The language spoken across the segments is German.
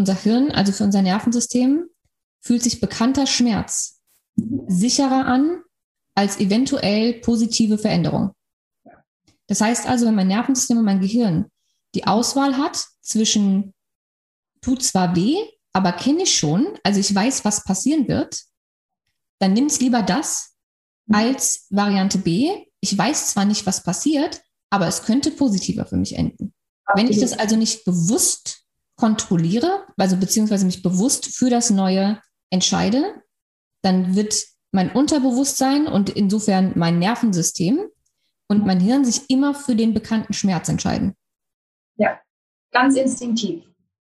unser Hirn, also für unser Nervensystem, fühlt sich bekannter Schmerz sicherer an als eventuell positive Veränderung. Das heißt also, wenn mein Nervensystem und mein Gehirn die Auswahl hat zwischen tut zwar weh, aber kenne ich schon, also ich weiß, was passieren wird, dann nimm es lieber das als Variante B. Ich weiß zwar nicht, was passiert, aber es könnte positiver für mich enden. Wenn ich das also nicht bewusst kontrolliere, also beziehungsweise mich bewusst für das Neue entscheide, dann wird mein Unterbewusstsein und insofern mein Nervensystem und mein Hirn sich immer für den bekannten Schmerz entscheiden. Ja, ganz instinktiv.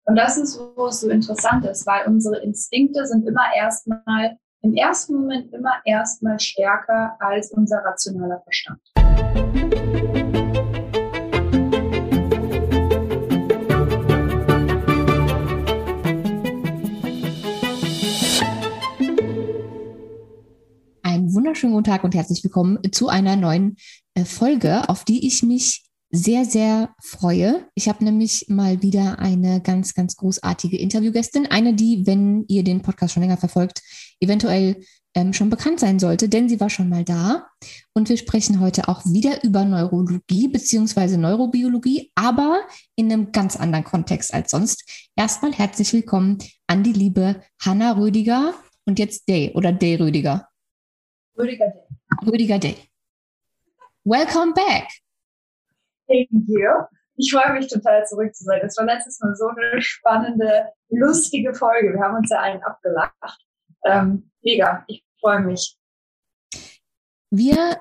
Und das ist, wo es so interessant ist, weil unsere Instinkte sind immer erstmal, im ersten Moment immer erstmal stärker als unser rationaler Verstand. Wunderschönen guten Tag und herzlich willkommen zu einer neuen äh, Folge, auf die ich mich sehr, sehr freue. Ich habe nämlich mal wieder eine ganz, ganz großartige Interviewgästin. Eine, die, wenn ihr den Podcast schon länger verfolgt, eventuell ähm, schon bekannt sein sollte, denn sie war schon mal da. Und wir sprechen heute auch wieder über Neurologie bzw. Neurobiologie, aber in einem ganz anderen Kontext als sonst. Erstmal herzlich willkommen an die liebe Hanna Rödiger und jetzt Day oder Day Rödiger. Rüdiger Day. Rüdiger Day. Welcome back. Thank you. Ich freue mich total zurück zu sein. Das war letztes Mal so eine spannende, lustige Folge. Wir haben uns ja einen abgelacht. Ähm, mega, ich freue mich. Wir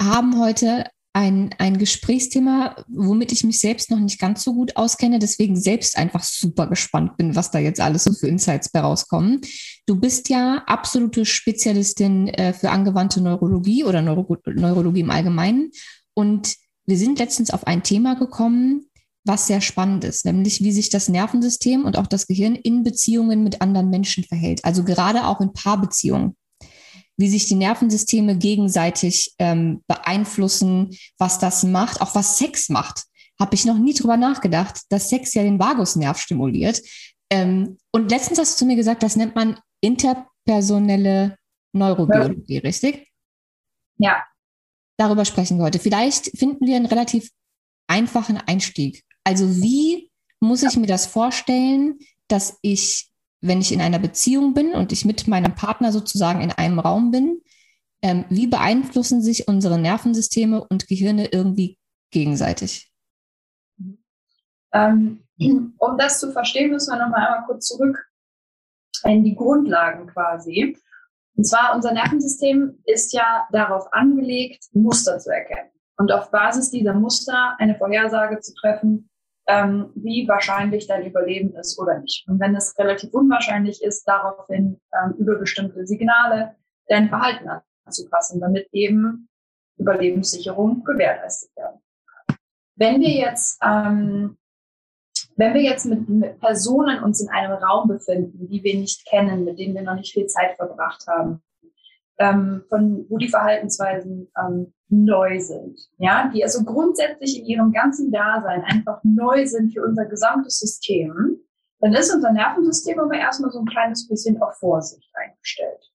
haben heute ein, ein Gesprächsthema, womit ich mich selbst noch nicht ganz so gut auskenne, deswegen selbst einfach super gespannt bin, was da jetzt alles so für Insights bei rauskommen. Du bist ja absolute Spezialistin äh, für angewandte Neurologie oder Neuro Neurologie im Allgemeinen. Und wir sind letztens auf ein Thema gekommen, was sehr spannend ist, nämlich wie sich das Nervensystem und auch das Gehirn in Beziehungen mit anderen Menschen verhält. Also gerade auch in Paarbeziehungen wie sich die Nervensysteme gegenseitig ähm, beeinflussen, was das macht, auch was Sex macht. Habe ich noch nie drüber nachgedacht, dass Sex ja den Vagusnerv stimuliert. Ähm, und letztens hast du zu mir gesagt, das nennt man interpersonelle Neurobiologie, ja. richtig? Ja. Darüber sprechen wir heute. Vielleicht finden wir einen relativ einfachen Einstieg. Also wie muss ich mir das vorstellen, dass ich wenn ich in einer Beziehung bin und ich mit meinem Partner sozusagen in einem Raum bin, ähm, wie beeinflussen sich unsere Nervensysteme und Gehirne irgendwie gegenseitig? Ähm, um das zu verstehen, müssen wir nochmal einmal kurz zurück in die Grundlagen quasi. Und zwar unser Nervensystem ist ja darauf angelegt, Muster zu erkennen und auf Basis dieser Muster eine Vorhersage zu treffen, ähm, wie wahrscheinlich dein Überleben ist oder nicht. Und wenn es relativ unwahrscheinlich ist, daraufhin ähm, über bestimmte Signale dein Verhalten anzupassen, damit eben Überlebenssicherung gewährleistet werden kann. Wenn wir jetzt, ähm, wenn wir jetzt mit, mit Personen uns in einem Raum befinden, die wir nicht kennen, mit denen wir noch nicht viel Zeit verbracht haben, ähm, von wo die Verhaltensweisen ähm, neu sind, ja, die also grundsätzlich in ihrem ganzen Dasein einfach neu sind für unser gesamtes System, dann ist unser Nervensystem aber erstmal so ein kleines bisschen auf Vorsicht eingestellt.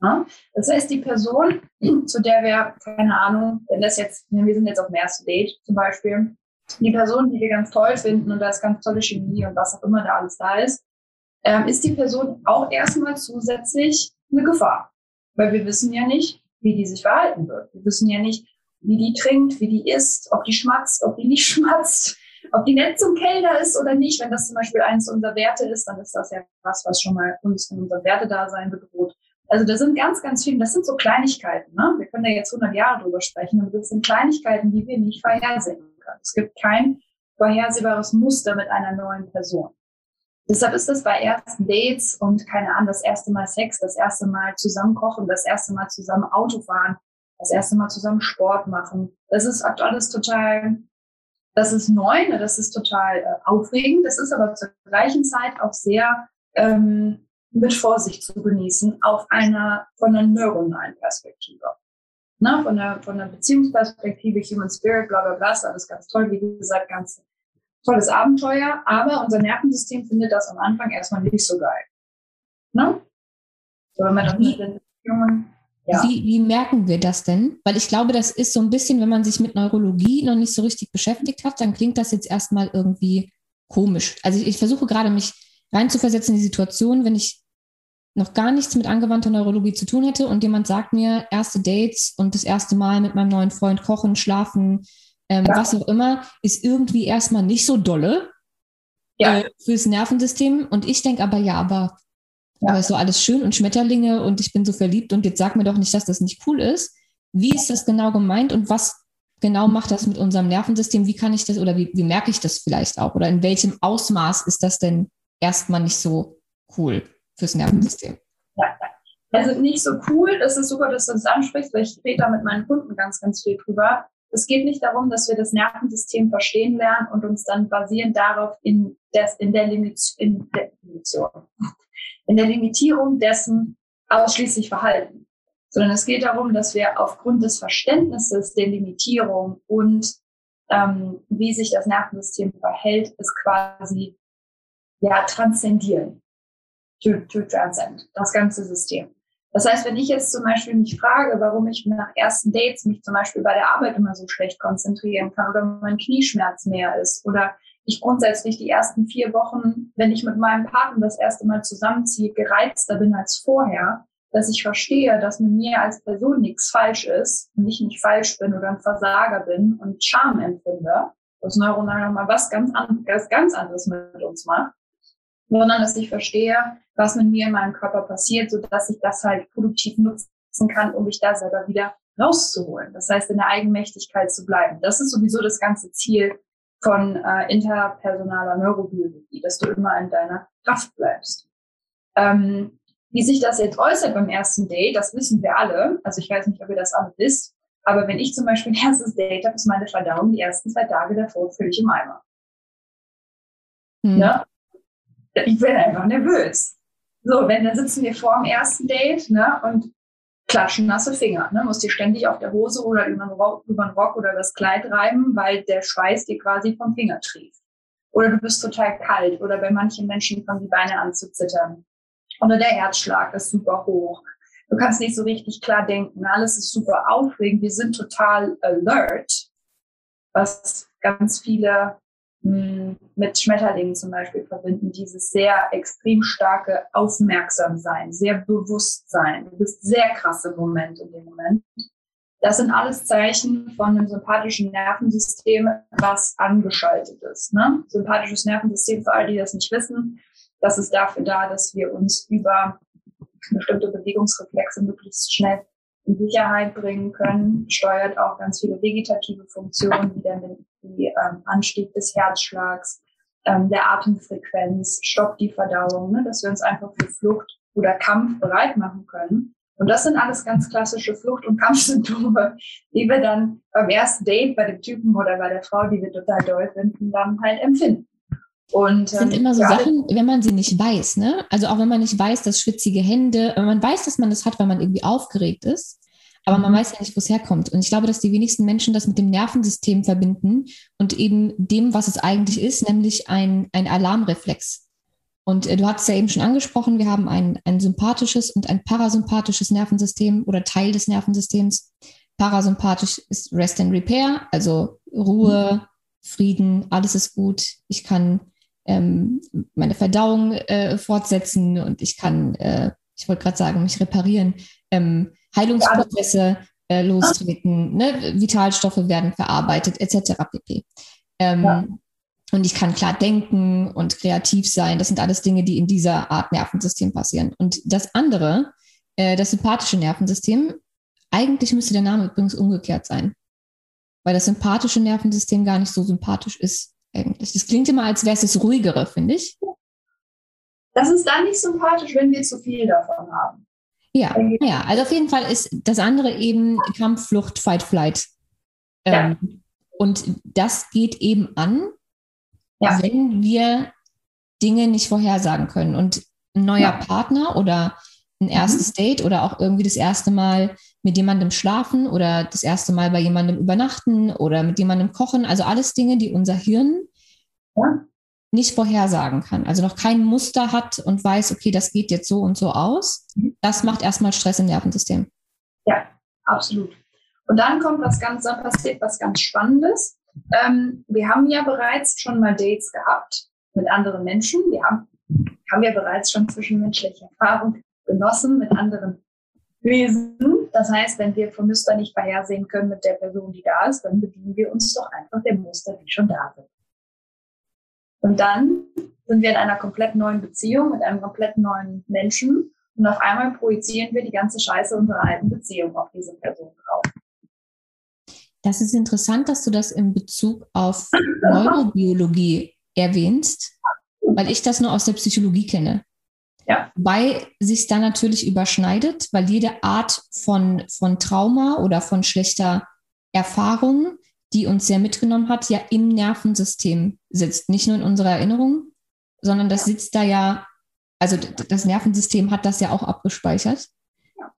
Ja? Das heißt, die Person, zu der wir, keine Ahnung, wenn das jetzt, wir sind jetzt auf dem ersten Date zum Beispiel, die Person, die wir ganz toll finden und da ist ganz tolle Chemie und was auch immer da alles da ist, ähm, ist die Person auch erstmal zusätzlich eine Gefahr. Weil wir wissen ja nicht, wie die sich verhalten wird. Wir wissen ja nicht, wie die trinkt, wie die isst, ob die schmatzt, ob die nicht schmatzt, ob die nett zum Kellner ist oder nicht. Wenn das zum Beispiel eins unserer Werte ist, dann ist das ja was, was schon mal uns in unserem Wertedasein bedroht. Also da sind ganz, ganz viele, das sind so Kleinigkeiten. Ne? Wir können da jetzt 100 Jahre drüber sprechen, aber das sind Kleinigkeiten, die wir nicht vorhersehen können. Es gibt kein vorhersehbares Muster mit einer neuen Person. Deshalb ist es bei ersten Dates und keine Ahnung, das erste Mal Sex, das erste Mal zusammen kochen, das erste Mal zusammen Auto fahren, das erste Mal zusammen Sport machen. Das ist alles total, das ist neu, ne? das ist total äh, aufregend. Das ist aber zur gleichen Zeit auch sehr ähm, mit Vorsicht zu genießen auf einer von einer neuronalen Perspektive. Na, von der, von der Beziehungsperspektive, Human Spirit, bla bla bla, ist alles ganz toll, wie gesagt, ganz tolles Abenteuer, aber unser Nervensystem findet das am Anfang erstmal nicht so geil. Ne? So, wenn man dann mit den Jungen ja. Wie, wie merken wir das denn? Weil ich glaube, das ist so ein bisschen, wenn man sich mit Neurologie noch nicht so richtig beschäftigt hat, dann klingt das jetzt erstmal irgendwie komisch. Also ich, ich versuche gerade mich reinzuversetzen in die Situation, wenn ich noch gar nichts mit angewandter Neurologie zu tun hätte und jemand sagt mir, erste Dates und das erste Mal mit meinem neuen Freund kochen, schlafen, ähm, ja. was auch immer, ist irgendwie erstmal nicht so dolle ja. äh, fürs Nervensystem. Und ich denke aber, ja, aber ja. aber ist so alles schön und Schmetterlinge und ich bin so verliebt und jetzt sag mir doch nicht, dass das nicht cool ist. Wie ist das genau gemeint und was genau macht das mit unserem Nervensystem? Wie kann ich das oder wie, wie merke ich das vielleicht auch? Oder in welchem Ausmaß ist das denn erstmal nicht so cool fürs Nervensystem? Ja, also nicht so cool, das ist super, dass du das ansprichst, weil ich rede da mit meinen Kunden ganz, ganz viel drüber. Es geht nicht darum, dass wir das Nervensystem verstehen lernen und uns dann basierend darauf in, des, in der Limit, in der in der Limitierung dessen ausschließlich verhalten, sondern es geht darum, dass wir aufgrund des Verständnisses der Limitierung und ähm, wie sich das Nervensystem verhält, es quasi ja transzendieren, to, to transcend, das ganze System. Das heißt, wenn ich jetzt zum Beispiel mich frage, warum ich nach ersten Dates mich zum Beispiel bei der Arbeit immer so schlecht konzentrieren kann oder mein Knieschmerz mehr ist oder ich grundsätzlich die ersten vier Wochen, wenn ich mit meinem Partner das erste Mal zusammenziehe, gereizter bin als vorher, dass ich verstehe, dass mit mir als Person nichts falsch ist und ich nicht falsch bin oder ein Versager bin und Scham empfinde, was neuronal nochmal was ganz, anderes, ganz anderes mit uns macht, sondern dass ich verstehe, was mit mir in meinem Körper passiert, so dass ich das halt produktiv nutzen kann, um mich da selber wieder rauszuholen. Das heißt, in der Eigenmächtigkeit zu bleiben. Das ist sowieso das ganze Ziel von äh, interpersonaler Neurobiologie, dass du immer in deiner Kraft bleibst. Ähm, wie sich das jetzt äußert beim ersten Date, das wissen wir alle. Also ich weiß nicht, ob ihr das alle wisst. Aber wenn ich zum Beispiel ein erstes Date habe, ist meine Verdauung die ersten zwei Tage davor völlig im Eimer. Hm. Ja? Ich bin einfach nervös. So, wenn dann sitzen wir vor dem ersten Date ne, und klatschen nasse Finger. Ne? Musst dir ständig auf der Hose oder über den, Rock, über den Rock oder das Kleid reiben, weil der Schweiß dir quasi vom Finger trieft. Oder du bist total kalt oder bei manchen Menschen fangen die Beine an zu zittern. Oder der Herzschlag ist super hoch. Du kannst nicht so richtig klar denken. Alles ist super aufregend. Wir sind total alert, was ganz viele mit Schmetterlingen zum Beispiel verbinden, dieses sehr extrem starke Aufmerksamsein, sehr Bewusstsein. Du bist sehr krass im Moment in dem Moment. Das sind alles Zeichen von einem sympathischen Nervensystem, was angeschaltet ist. Ne? Sympathisches Nervensystem, für alle, die das nicht wissen, das ist dafür da, dass wir uns über bestimmte Bewegungsreflexe möglichst schnell in Sicherheit bringen können, steuert auch ganz viele vegetative Funktionen, wie der, die ähm, Anstieg des Herzschlags, ähm, der Atemfrequenz, stoppt die Verdauung, ne, dass wir uns einfach für Flucht oder Kampf bereit machen können. Und das sind alles ganz klassische Flucht- und Kampfsymptome, die wir dann beim ersten Date bei dem Typen oder bei der Frau, die wir total doll finden, dann halt empfinden. Und, das sind ähm, immer so Sachen, wenn man sie nicht weiß, ne? Also auch wenn man nicht weiß, dass schwitzige Hände, wenn man weiß, dass man das hat, weil man irgendwie aufgeregt ist, aber man weiß ja nicht, wo es herkommt. Und ich glaube, dass die wenigsten Menschen das mit dem Nervensystem verbinden und eben dem, was es eigentlich ist, nämlich ein, ein Alarmreflex. Und äh, du hast es ja eben schon angesprochen, wir haben ein, ein sympathisches und ein parasympathisches Nervensystem oder Teil des Nervensystems. Parasympathisch ist Rest and Repair, also Ruhe. Frieden, alles ist gut. Ich kann ähm, meine Verdauung äh, fortsetzen und ich kann, äh, ich wollte gerade sagen, mich reparieren, ähm, Heilungsprozesse äh, lostreten, ne? Vitalstoffe werden verarbeitet, etc. pp. Ähm, ja. Und ich kann klar denken und kreativ sein. Das sind alles Dinge, die in dieser Art Nervensystem passieren. Und das andere, äh, das sympathische Nervensystem, eigentlich müsste der Name übrigens umgekehrt sein. Weil das sympathische Nervensystem gar nicht so sympathisch ist eigentlich. Das klingt immer, als wäre es das ruhigere, finde ich. Das ist dann nicht sympathisch, wenn wir zu viel davon haben. Ja, ja, also auf jeden Fall ist das andere eben Kampf, Flucht, Fight, Flight. Ähm, ja. Und das geht eben an, ja. wenn wir Dinge nicht vorhersagen können. Und ein neuer ja. Partner oder ein erstes mhm. Date oder auch irgendwie das erste Mal mit jemandem schlafen oder das erste Mal bei jemandem übernachten oder mit jemandem kochen. Also alles Dinge, die unser Hirn ja. Nicht vorhersagen kann, also noch kein Muster hat und weiß, okay, das geht jetzt so und so aus, das macht erstmal Stress im Nervensystem. Ja, absolut. Und dann kommt was ganz, dann passiert was ganz Spannendes. Ähm, wir haben ja bereits schon mal Dates gehabt mit anderen Menschen. Wir haben, haben ja bereits schon zwischenmenschliche Erfahrung genossen mit anderen Wesen. Das heißt, wenn wir vom Muster nicht vorhersehen können mit der Person, die da ist, dann bedienen wir uns doch einfach der Muster, die schon da sind. Und dann sind wir in einer komplett neuen Beziehung mit einem komplett neuen Menschen und auf einmal projizieren wir die ganze Scheiße unserer alten Beziehung auf diese Person drauf. Das ist interessant, dass du das in Bezug auf Neurobiologie erwähnst, weil ich das nur aus der Psychologie kenne. Ja. Wobei sich da natürlich überschneidet, weil jede Art von, von Trauma oder von schlechter Erfahrung, die uns sehr mitgenommen hat, ja im Nervensystem sitzt. Nicht nur in unserer Erinnerung, sondern das sitzt da ja, also das Nervensystem hat das ja auch abgespeichert.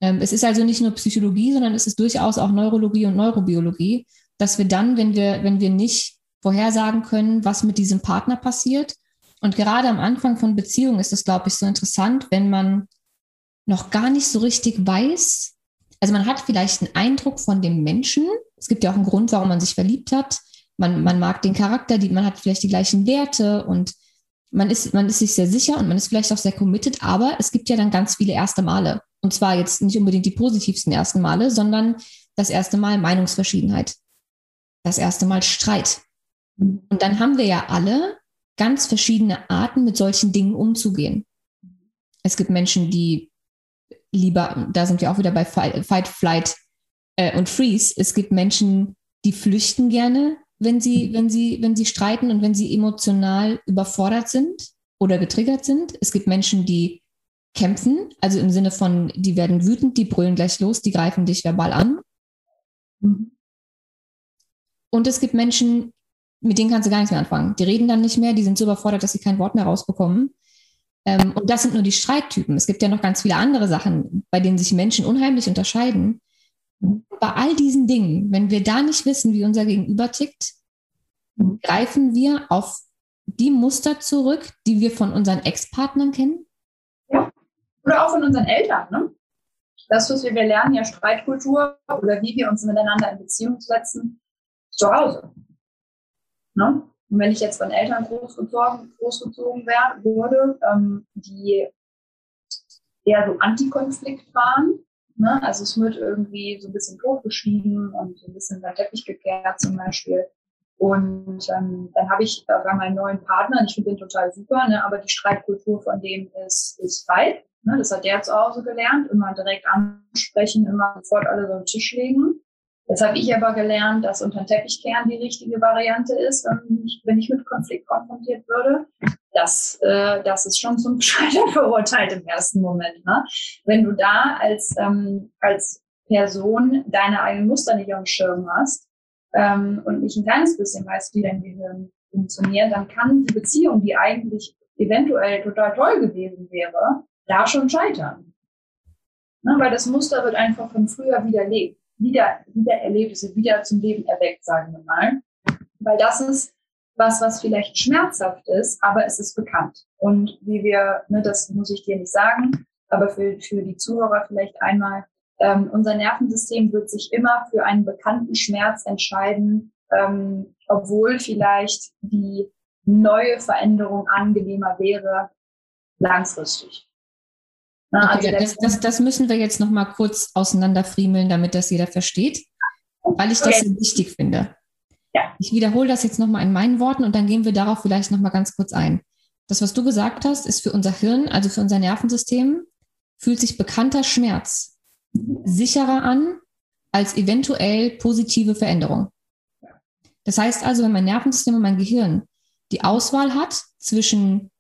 Ähm, es ist also nicht nur Psychologie, sondern es ist durchaus auch Neurologie und Neurobiologie, dass wir dann, wenn wir, wenn wir nicht vorhersagen können, was mit diesem Partner passiert, und gerade am Anfang von Beziehungen ist es, glaube ich, so interessant, wenn man noch gar nicht so richtig weiß, also man hat vielleicht einen Eindruck von dem Menschen. Es gibt ja auch einen Grund, warum man sich verliebt hat. Man, man mag den Charakter, die, man hat vielleicht die gleichen Werte und man ist, man ist sich sehr sicher und man ist vielleicht auch sehr committed, aber es gibt ja dann ganz viele erste Male. Und zwar jetzt nicht unbedingt die positivsten ersten Male, sondern das erste Mal Meinungsverschiedenheit. Das erste Mal Streit. Und dann haben wir ja alle ganz verschiedene Arten, mit solchen Dingen umzugehen. Es gibt Menschen, die lieber, da sind wir auch wieder bei Fight, Flight äh, und Freeze. Es gibt Menschen, die flüchten gerne, wenn sie, wenn sie, wenn sie streiten und wenn sie emotional überfordert sind oder getriggert sind. Es gibt Menschen, die kämpfen, also im Sinne von, die werden wütend, die brüllen gleich los, die greifen dich verbal an. Und es gibt Menschen, mit denen kannst du gar nichts mehr anfangen. Die reden dann nicht mehr, die sind so überfordert, dass sie kein Wort mehr rausbekommen. Ähm, und das sind nur die Streittypen. Es gibt ja noch ganz viele andere Sachen, bei denen sich Menschen unheimlich unterscheiden. Bei all diesen Dingen, wenn wir da nicht wissen, wie unser Gegenüber tickt, greifen wir auf die Muster zurück, die wir von unseren Ex-Partnern kennen. Ja. Oder auch von unseren Eltern. Ne? Das, was wir, wir lernen, ja Streitkultur oder wie wir uns miteinander in Beziehung setzen, zu Hause. Ne? Und wenn ich jetzt von Eltern großgezogen, großgezogen wär, wurde, ähm, die eher so Antikonflikt waren, ne? also es wird irgendwie so ein bisschen totgeschwiegen und so ein bisschen der Teppich gekehrt zum Beispiel. Und ähm, dann habe ich äh, meinen neuen Partner, ich finde den total super, ne? aber die Streitkultur von dem ist, ist weit. Ne? Das hat der zu Hause gelernt, immer direkt ansprechen, immer sofort alle so den Tisch legen. Jetzt habe ich aber gelernt, dass unter den Teppichkern die richtige Variante ist, wenn ich, wenn ich mit Konflikt konfrontiert würde. Das, äh, das ist schon zum Scheitern verurteilt im ersten Moment. Ne? Wenn du da als, ähm, als Person deine eigenen Muster nicht auf dem Schirm hast ähm, und nicht ein kleines bisschen weißt, wie dein Gehirn funktioniert, dann kann die Beziehung, die eigentlich eventuell total toll gewesen wäre, da schon scheitern. Ne? Weil das Muster wird einfach von früher widerlegt wieder, wieder Erlebnisse wieder zum Leben erweckt, sagen wir mal. Weil das ist was, was vielleicht schmerzhaft ist, aber es ist bekannt. Und wie wir, ne, das muss ich dir nicht sagen, aber für, für die Zuhörer vielleicht einmal, ähm, unser Nervensystem wird sich immer für einen bekannten Schmerz entscheiden, ähm, obwohl vielleicht die neue Veränderung angenehmer wäre, langfristig. Also das, das, das, müssen wir jetzt noch mal kurz auseinanderfriemeln, damit das jeder versteht, weil ich das okay. wichtig finde. Ja. Ich wiederhole das jetzt noch mal in meinen Worten und dann gehen wir darauf vielleicht noch mal ganz kurz ein. Das, was du gesagt hast, ist für unser Hirn, also für unser Nervensystem, fühlt sich bekannter Schmerz sicherer an als eventuell positive Veränderung. Das heißt also, wenn mein Nervensystem und mein Gehirn die Auswahl hat zwischen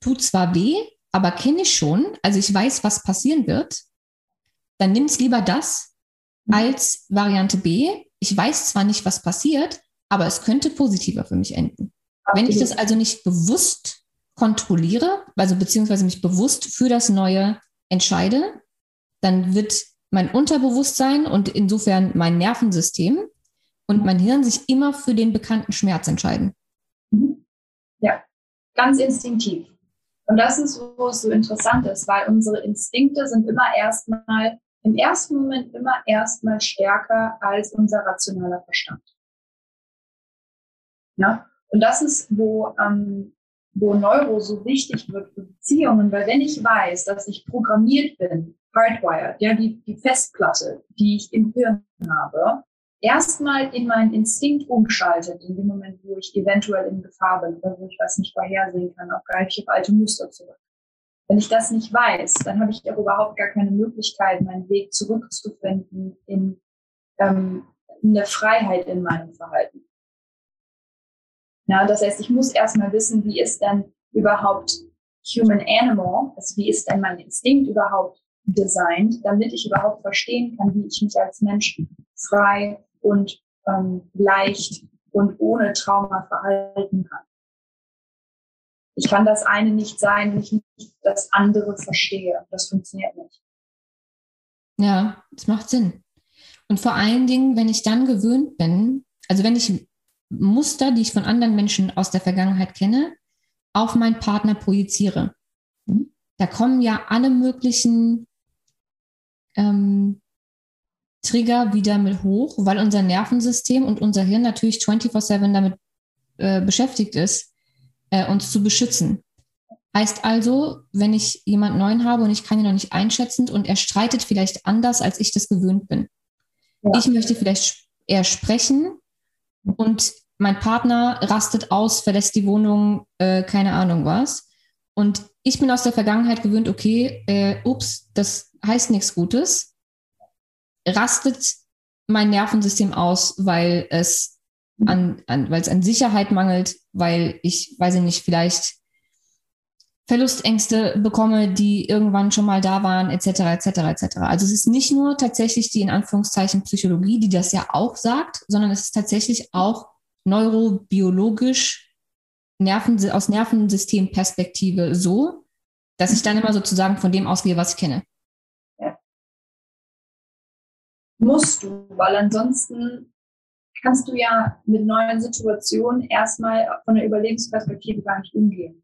tut zwar weh, aber kenne ich schon, also ich weiß, was passieren wird, dann nimm es lieber das mhm. als Variante B. Ich weiß zwar nicht, was passiert, aber es könnte positiver für mich enden. Absolut. Wenn ich das also nicht bewusst kontrolliere, also beziehungsweise mich bewusst für das Neue entscheide, dann wird mein Unterbewusstsein und insofern mein Nervensystem und mein Hirn sich immer für den bekannten Schmerz entscheiden. Mhm. Ja, ganz instinktiv. Und das ist, wo es so interessant ist, weil unsere Instinkte sind immer erstmal, im ersten Moment immer erstmal stärker als unser rationaler Verstand. Ja? Und das ist, wo, ähm, wo Neuro so wichtig wird für Beziehungen, weil wenn ich weiß, dass ich programmiert bin, hardwired, ja, die, die Festplatte, die ich im Hirn habe, erstmal in meinen Instinkt umschaltet, in dem Moment, wo ich eventuell in Gefahr bin oder wo ich was nicht vorhersehen kann, auch greife ich auf alte Muster zurück. Wenn ich das nicht weiß, dann habe ich auch überhaupt gar keine Möglichkeit, meinen Weg zurückzufinden in, ähm, in der Freiheit in meinem Verhalten. Ja, das heißt, ich muss erstmal wissen, wie ist denn überhaupt Human Animal, also wie ist denn mein Instinkt überhaupt designt, damit ich überhaupt verstehen kann, wie ich mich als Mensch frei und ähm, leicht und ohne Trauma verhalten kann. Ich kann das eine nicht sein, wenn ich nicht das andere verstehe. Das funktioniert nicht. Ja, das macht Sinn. Und vor allen Dingen, wenn ich dann gewöhnt bin, also wenn ich Muster, die ich von anderen Menschen aus der Vergangenheit kenne, auf meinen Partner projiziere. Da kommen ja alle möglichen ähm, Trigger wieder mit hoch, weil unser Nervensystem und unser Hirn natürlich 24-7 damit äh, beschäftigt ist, äh, uns zu beschützen. Heißt also, wenn ich jemand Neuen habe und ich kann ihn noch nicht einschätzen und er streitet vielleicht anders, als ich das gewöhnt bin. Ja. Ich möchte vielleicht eher sprechen und mein Partner rastet aus, verlässt die Wohnung, äh, keine Ahnung was. Und ich bin aus der Vergangenheit gewöhnt, okay, äh, ups, das heißt nichts Gutes rastet mein Nervensystem aus, weil es an, an, weil es an Sicherheit mangelt, weil ich, weiß ich nicht, vielleicht Verlustängste bekomme, die irgendwann schon mal da waren, etc., etc., etc. Also es ist nicht nur tatsächlich die in Anführungszeichen Psychologie, die das ja auch sagt, sondern es ist tatsächlich auch neurobiologisch Nerven, aus Nervensystemperspektive so, dass ich dann immer sozusagen von dem ausgehe, was ich kenne musst du, weil ansonsten kannst du ja mit neuen Situationen erstmal von der Überlebensperspektive gar nicht umgehen.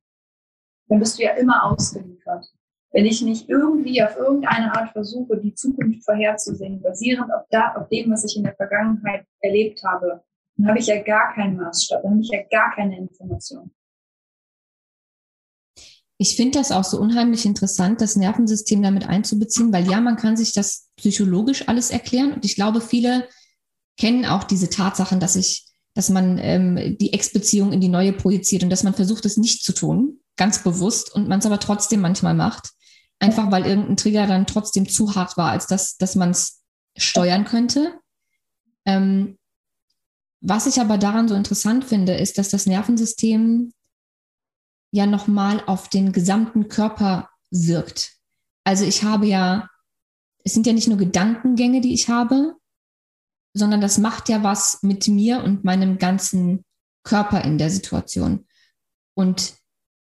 Dann bist du ja immer ausgeliefert. Wenn ich nicht irgendwie auf irgendeine Art versuche, die Zukunft vorherzusehen, basierend auf, da, auf dem, was ich in der Vergangenheit erlebt habe, dann habe ich ja gar keinen Maßstab, dann habe ich ja gar keine Information. Ich finde das auch so unheimlich interessant, das Nervensystem damit einzubeziehen, weil ja, man kann sich das psychologisch alles erklären und ich glaube, viele kennen auch diese Tatsachen, dass ich, dass man ähm, die Ex-Beziehung in die neue projiziert und dass man versucht, es nicht zu tun, ganz bewusst und man es aber trotzdem manchmal macht, einfach weil irgendein Trigger dann trotzdem zu hart war, als dass, dass man es steuern könnte. Ähm, was ich aber daran so interessant finde, ist, dass das Nervensystem ja nochmal auf den gesamten Körper wirkt. Also ich habe ja, es sind ja nicht nur Gedankengänge, die ich habe, sondern das macht ja was mit mir und meinem ganzen Körper in der Situation. Und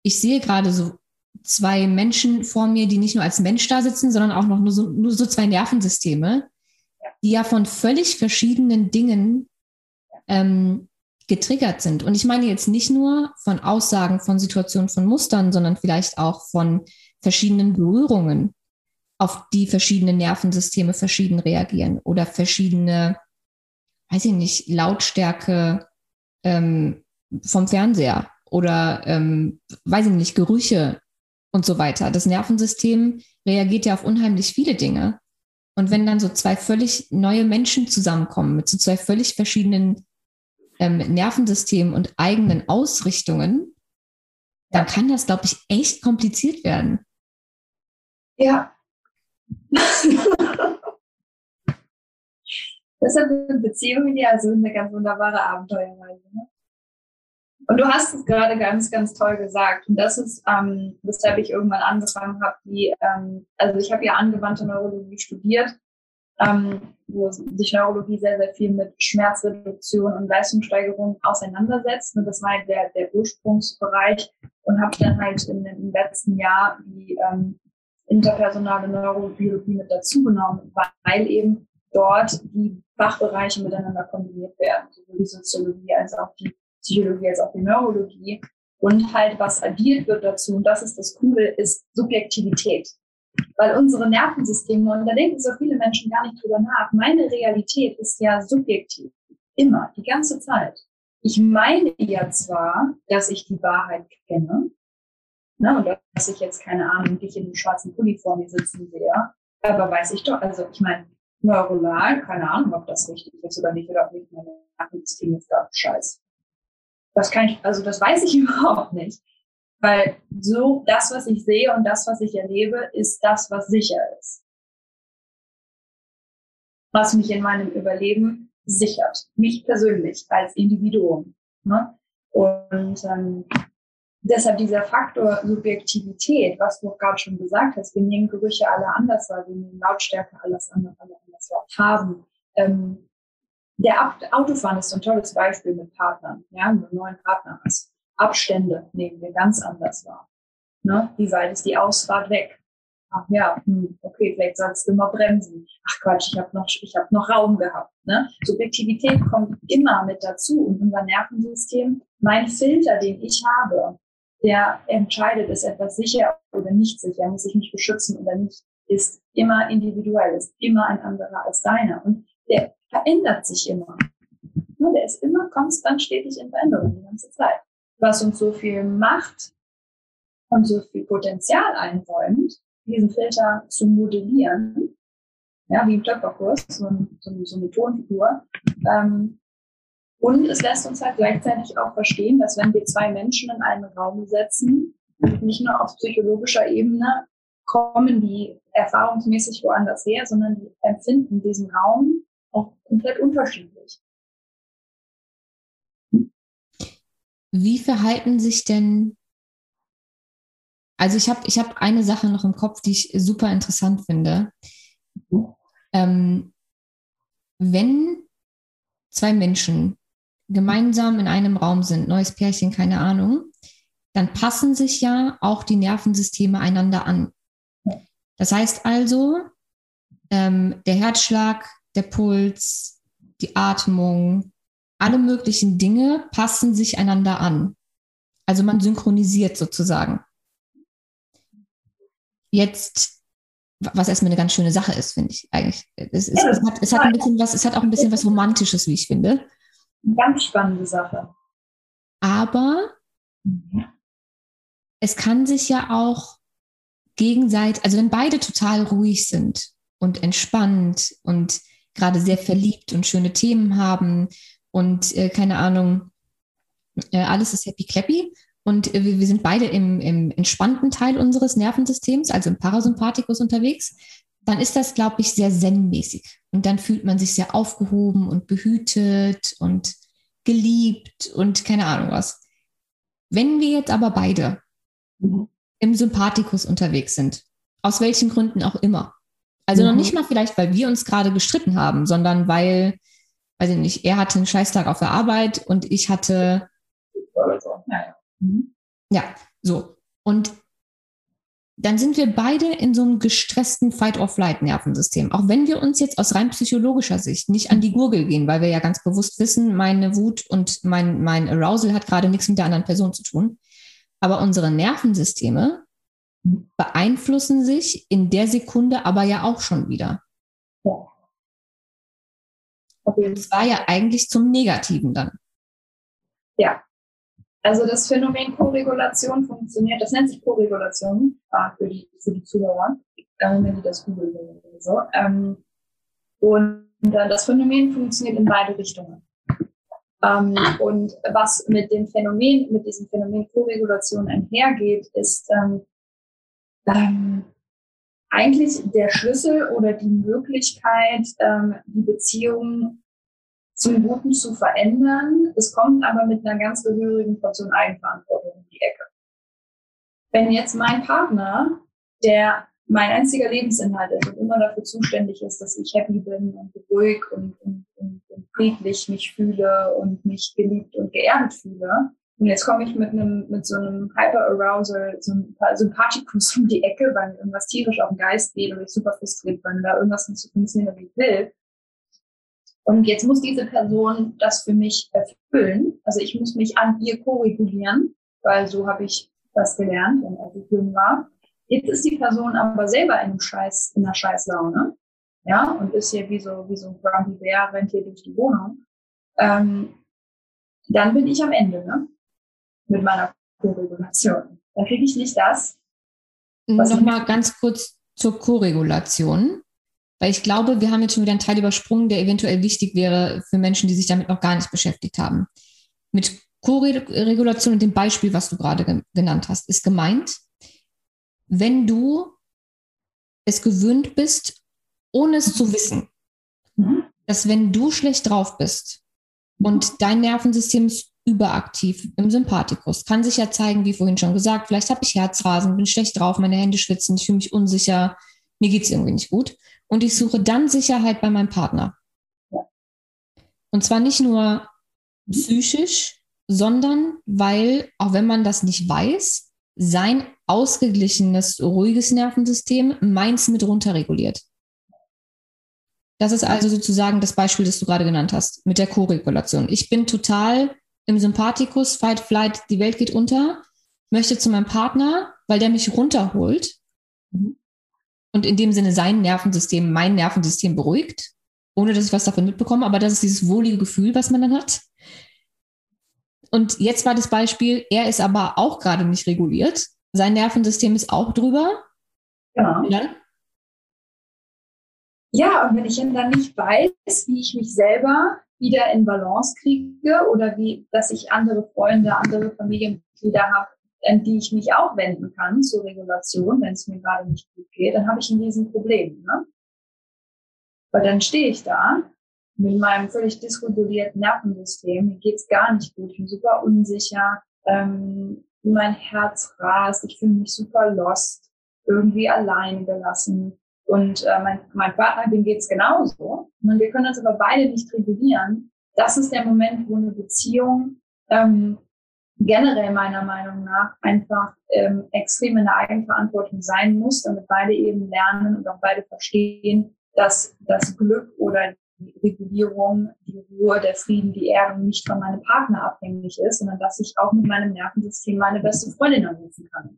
ich sehe gerade so zwei Menschen vor mir, die nicht nur als Mensch da sitzen, sondern auch noch nur so, nur so zwei Nervensysteme, die ja von völlig verschiedenen Dingen ähm, getriggert sind. Und ich meine jetzt nicht nur von Aussagen, von Situationen, von Mustern, sondern vielleicht auch von verschiedenen Berührungen, auf die verschiedene Nervensysteme verschieden reagieren oder verschiedene, weiß ich nicht, Lautstärke ähm, vom Fernseher oder, ähm, weiß ich nicht, Gerüche und so weiter. Das Nervensystem reagiert ja auf unheimlich viele Dinge. Und wenn dann so zwei völlig neue Menschen zusammenkommen mit so zwei völlig verschiedenen ähm, Nervensystem und eigenen Ausrichtungen, dann kann das, glaube ich, echt kompliziert werden. Ja. Deshalb sind Beziehungen ja also eine ganz wunderbare Abenteuerreise. Ne? Und du hast es gerade ganz, ganz toll gesagt. Und das ist, ähm, weshalb ich irgendwann angefangen habe, ähm, also ich habe ja angewandte Neurologie studiert ähm, wo sich Neurologie sehr, sehr viel mit Schmerzreduktion und Leistungssteigerung auseinandersetzt. Und das war halt der, der Ursprungsbereich und habe dann halt in, im letzten Jahr die ähm, interpersonale Neurobiologie mit dazugenommen, weil eben dort die Fachbereiche miteinander kombiniert werden, sowohl die Soziologie als auch die Psychologie als auch die Neurologie. Und halt, was addiert wird dazu, und das ist das Coole, ist Subjektivität. Weil unsere Nervensysteme, und da denken so viele Menschen gar nicht drüber nach, meine Realität ist ja subjektiv. Immer, die ganze Zeit. Ich meine ja zwar, dass ich die Wahrheit kenne, ne, und dass ich jetzt, keine Ahnung, dich in einem schwarzen Pulli vor mir sitzen sehe, aber weiß ich doch, also ich meine, neuronal, keine Ahnung, ob das richtig ist oder nicht, oder ob nicht mein Nervensystem ist da scheiß. Das kann ich, also das weiß ich überhaupt nicht. Weil so das, was ich sehe und das, was ich erlebe, ist das, was sicher ist. Was mich in meinem Überleben sichert. Mich persönlich als Individuum. Ne? Und ähm, deshalb dieser Faktor Subjektivität, was du auch gerade schon gesagt hast, wir nehmen Gerüche alle anders wahr, wir nehmen Lautstärke alles andere, alle anders wahr, Farben. Ähm, der Autofahren ist so ein tolles Beispiel mit Partnern, ja, einen neuen Partner hast. Abstände nehmen wir ganz anders wahr. Ne? Wie weit ist die Ausfahrt weg? Ach ja, hm, okay, vielleicht sollst du mal bremsen. Ach Quatsch, ich habe noch, ich hab noch Raum gehabt. Ne? Subjektivität kommt immer mit dazu und unser Nervensystem, mein Filter, den ich habe, der entscheidet, ist etwas sicher oder nicht sicher, muss ich mich beschützen oder nicht, ist immer individuell, ist immer ein anderer als deiner und der verändert sich immer. Ne? Der ist immer konstant stetig in Veränderung die ganze Zeit was uns so viel Macht und so viel Potenzial einräumt, diesen Filter zu modellieren, ja, wie im Töpferkurs, so, so, so eine Tonfigur. Ähm, und es lässt uns halt gleichzeitig auch verstehen, dass wenn wir zwei Menschen in einen Raum setzen, nicht nur auf psychologischer Ebene, kommen die erfahrungsmäßig woanders her, sondern die empfinden diesen Raum auch komplett unterschiedlich. Wie verhalten sich denn, also ich habe ich hab eine Sache noch im Kopf, die ich super interessant finde. Ähm, wenn zwei Menschen gemeinsam in einem Raum sind, neues Pärchen, keine Ahnung, dann passen sich ja auch die Nervensysteme einander an. Das heißt also, ähm, der Herzschlag, der Puls, die Atmung, alle möglichen Dinge passen sich einander an. Also man synchronisiert sozusagen. Jetzt, was erstmal eine ganz schöne Sache ist, finde ich eigentlich. Es, es, es, hat, es, hat ein bisschen was, es hat auch ein bisschen was Romantisches, wie ich finde. Ganz spannende Sache. Aber es kann sich ja auch gegenseitig, also wenn beide total ruhig sind und entspannt und gerade sehr verliebt und schöne Themen haben und äh, keine Ahnung, äh, alles ist happy clappy. Und äh, wir, wir sind beide im, im entspannten Teil unseres Nervensystems, also im Parasympathikus unterwegs. Dann ist das, glaube ich, sehr zen-mäßig. Und dann fühlt man sich sehr aufgehoben und behütet und geliebt und keine Ahnung was. Wenn wir jetzt aber beide mhm. im Sympathikus unterwegs sind, aus welchen Gründen auch immer, also mhm. noch nicht mal vielleicht, weil wir uns gerade gestritten haben, sondern weil weiß ich nicht, er hatte einen Scheißtag auf der Arbeit und ich hatte. Ja, so. Und dann sind wir beide in so einem gestressten Fight-or-Flight-Nervensystem. Auch wenn wir uns jetzt aus rein psychologischer Sicht nicht an die Gurgel gehen, weil wir ja ganz bewusst wissen, meine Wut und mein, mein Arousal hat gerade nichts mit der anderen Person zu tun. Aber unsere Nervensysteme beeinflussen sich in der Sekunde aber ja auch schon wieder. Ja. Das war ja eigentlich zum Negativen dann. Ja. Also das Phänomen Koregulation funktioniert, das nennt sich Koregulation ah, für, die, für die Zuhörer, äh, wenn die das googeln oder so. Ähm, und äh, das Phänomen funktioniert in beide Richtungen. Ähm, und was mit dem Phänomen, mit diesem Phänomen Koregulation einhergeht, ist ähm, ähm, eigentlich der Schlüssel oder die Möglichkeit, ähm, die Beziehung zum Guten zu verändern. Es kommt aber mit einer ganz gehörigen Portion Eigenverantwortung um die Ecke. Wenn jetzt mein Partner, der mein einziger Lebensinhalt ist und immer dafür zuständig ist, dass ich happy bin und ruhig und, und, und, und friedlich mich fühle und mich geliebt und geerdet fühle, und jetzt komme ich mit einem, mit so einem Hyper-Arousal, so einem Sympathikus um die Ecke, weil mir irgendwas tierisch auf den Geist geht und ich super frustriert bin, da irgendwas nicht so funktioniert, wie ich will. Und jetzt muss diese Person das für mich erfüllen. Also ich muss mich an ihr koregulieren. weil so habe ich das gelernt, als ich jung war. Jetzt ist die Person aber selber in einem Scheiß, in einer Scheißlaune, ja, und ist hier wie so, wie so ein Grumpy Bär, rennt hier durch die Wohnung. Ähm, dann bin ich am Ende, ne? Mit meiner Co-Regulation. Dann kriege ich nicht das. Nochmal ganz kurz zur Co-Regulation. Weil ich glaube, wir haben jetzt schon wieder einen Teil übersprungen, der eventuell wichtig wäre für Menschen, die sich damit noch gar nicht beschäftigt haben. Mit Co-Regulation und dem Beispiel, was du gerade ge genannt hast, ist gemeint, wenn du es gewöhnt bist, ohne es zu wissen, mhm. dass wenn du schlecht drauf bist und dein Nervensystem ist überaktiv im Sympathikus, kann sich ja zeigen, wie vorhin schon gesagt, vielleicht habe ich Herzrasen, bin schlecht drauf, meine Hände schwitzen, ich fühle mich unsicher, mir geht es irgendwie nicht gut. Und ich suche dann Sicherheit bei meinem Partner. Und zwar nicht nur psychisch, sondern weil, auch wenn man das nicht weiß, sein ausgeglichenes, ruhiges Nervensystem meins mit runterreguliert. Das ist also sozusagen das Beispiel, das du gerade genannt hast, mit der Co-Regulation. Ich bin total im Sympathikus, Fight, Flight, die Welt geht unter, möchte zu meinem Partner, weil der mich runterholt und in dem Sinne sein Nervensystem, mein Nervensystem beruhigt, ohne dass ich was davon mitbekomme. Aber das ist dieses wohlige Gefühl, was man dann hat. Und jetzt war das Beispiel, er ist aber auch gerade nicht reguliert. Sein Nervensystem ist auch drüber. Ja. Ja, und wenn ich dann nicht weiß, wie ich mich selber wieder in Balance kriege oder wie, dass ich andere Freunde, andere Familienmitglieder habe, an die ich mich auch wenden kann zur Regulation, wenn es mir gerade nicht gut geht, dann habe ich ein Riesenproblem. Ne? Weil dann stehe ich da mit meinem völlig dysregulierten Nervensystem, mir geht's gar nicht gut, ich bin super unsicher, ähm, mein Herz rast, ich fühle mich super lost, irgendwie allein gelassen. Und äh, mein, mein Partner, dem geht's genauso. Und wir können uns aber beide nicht regulieren. Das ist der Moment, wo eine Beziehung ähm, generell meiner Meinung nach einfach ähm, extrem in der Eigenverantwortung sein muss, damit beide eben lernen und auch beide verstehen, dass das Glück oder die Regulierung, die Ruhe, der Frieden, die Erdung nicht von meinem Partner abhängig ist, sondern dass ich auch mit meinem Nervensystem meine beste Freundin anrufen kann.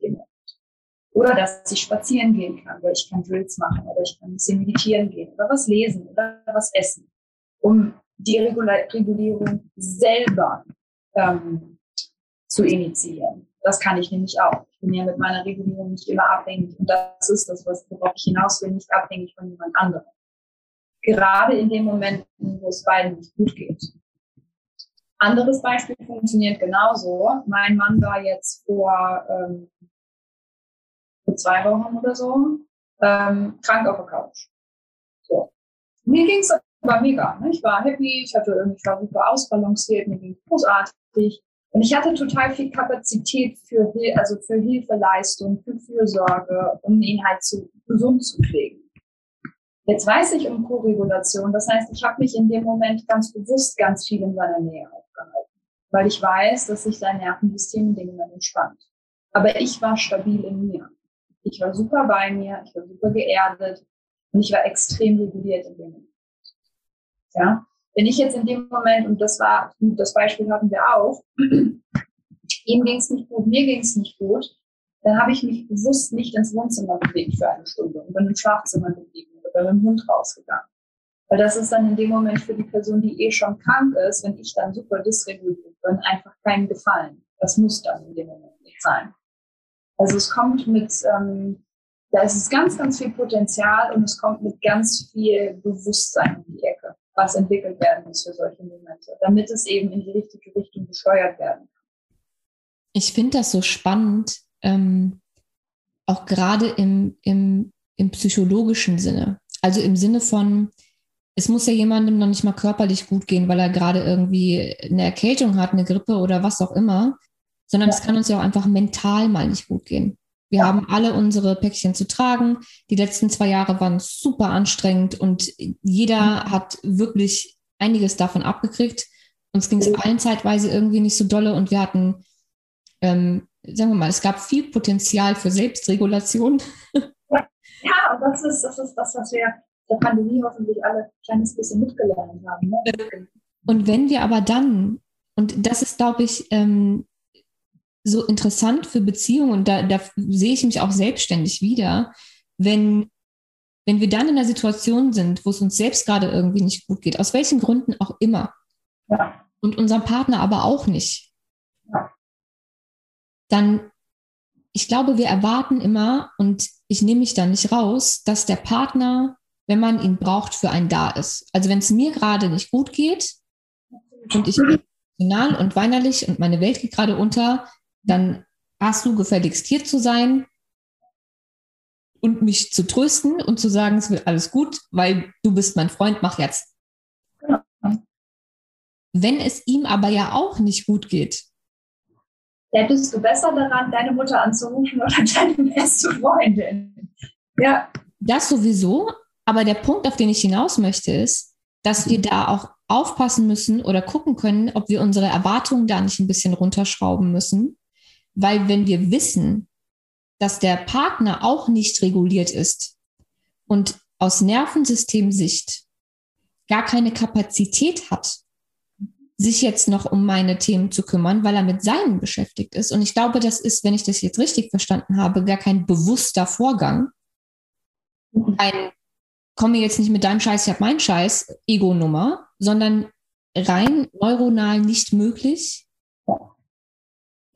Oder dass ich spazieren gehen kann, weil ich kann Drills machen oder ich kann ein bisschen meditieren gehen oder was lesen oder was essen, um die Regulierung selber ähm, zu initiieren. Das kann ich nämlich auch. Ich bin ja mit meiner Regulierung nicht immer abhängig. Und das ist das, was worauf ich hinaus will, nicht abhängig von jemand anderem. Gerade in den Momenten, wo es beiden nicht gut geht. Anderes Beispiel funktioniert genauso. Mein Mann war jetzt vor, ähm, vor zwei Wochen oder so ähm, krank auf der Couch. So. Mir ging es aber mega. Ne? Ich war happy, ich hatte irgendwie, ich war super ausbalanciert, mir ging großartig. Und ich hatte total viel Kapazität für, also für Hilfeleistung, für Fürsorge, um ihn halt zu, gesund zu pflegen. Jetzt weiß ich um Koregulation. Das heißt, ich habe mich in dem Moment ganz bewusst ganz viel in seiner Nähe aufgehalten, weil ich weiß, dass sich sein Nervensystem in dem Moment entspannt. Aber ich war stabil in mir. Ich war super bei mir, ich war super geerdet und ich war extrem reguliert in dem Moment. Ja, wenn ich jetzt in dem Moment, und das war, das Beispiel hatten wir auch, ihm ging es nicht gut, mir ging es nicht gut, dann habe ich mich bewusst nicht ins Wohnzimmer bewegt für eine Stunde und bin im Schlafzimmer geblieben oder mit dem Hund rausgegangen. Weil das ist dann in dem Moment für die Person, die eh schon krank ist, wenn ich dann super dysreguliert bin, einfach kein Gefallen. Das muss dann in dem Moment nicht sein. Also es kommt mit, ähm, da ist es ganz, ganz viel Potenzial und es kommt mit ganz viel Bewusstsein in die Ecke was entwickelt werden muss für solche Momente, damit es eben in die richtige Richtung gesteuert werden kann. Ich finde das so spannend, ähm, auch gerade im, im, im psychologischen Sinne. Also im Sinne von, es muss ja jemandem noch nicht mal körperlich gut gehen, weil er gerade irgendwie eine Erkältung hat, eine Grippe oder was auch immer, sondern ja. es kann uns ja auch einfach mental mal nicht gut gehen. Wir ja. haben alle unsere Päckchen zu tragen. Die letzten zwei Jahre waren super anstrengend und jeder mhm. hat wirklich einiges davon abgekriegt. Uns ging es ja. allen zeitweise irgendwie nicht so dolle und wir hatten, ähm, sagen wir mal, es gab viel Potenzial für Selbstregulation. Ja, und das ist, das ist das, was wir der Pandemie hoffentlich alle ein kleines bisschen mitgelernt haben. Ne? Und wenn wir aber dann, und das ist, glaube ich, ähm, so interessant für Beziehungen und da, da sehe ich mich auch selbstständig wieder, wenn, wenn wir dann in einer Situation sind, wo es uns selbst gerade irgendwie nicht gut geht, aus welchen Gründen auch immer, ja. und unserem Partner aber auch nicht, ja. dann, ich glaube, wir erwarten immer, und ich nehme mich da nicht raus, dass der Partner, wenn man ihn braucht, für einen da ist. Also wenn es mir gerade nicht gut geht und ich bin emotional und weinerlich und meine Welt geht gerade unter, dann hast du gefälligst hier zu sein und mich zu trösten und zu sagen, es wird alles gut, weil du bist mein Freund, mach jetzt. Ja. Wenn es ihm aber ja auch nicht gut geht. Hättest du besser daran, deine Mutter anzurufen oder deine beste Freundin. Ja. Das sowieso, aber der Punkt, auf den ich hinaus möchte, ist, dass wir da auch aufpassen müssen oder gucken können, ob wir unsere Erwartungen da nicht ein bisschen runterschrauben müssen weil wenn wir wissen, dass der Partner auch nicht reguliert ist und aus Nervensystemsicht gar keine Kapazität hat, sich jetzt noch um meine Themen zu kümmern, weil er mit seinen beschäftigt ist. Und ich glaube, das ist, wenn ich das jetzt richtig verstanden habe, gar kein bewusster Vorgang. Ein komme jetzt nicht mit deinem Scheiß, ich habe meinen Scheiß, Ego-Nummer, sondern rein neuronal nicht möglich,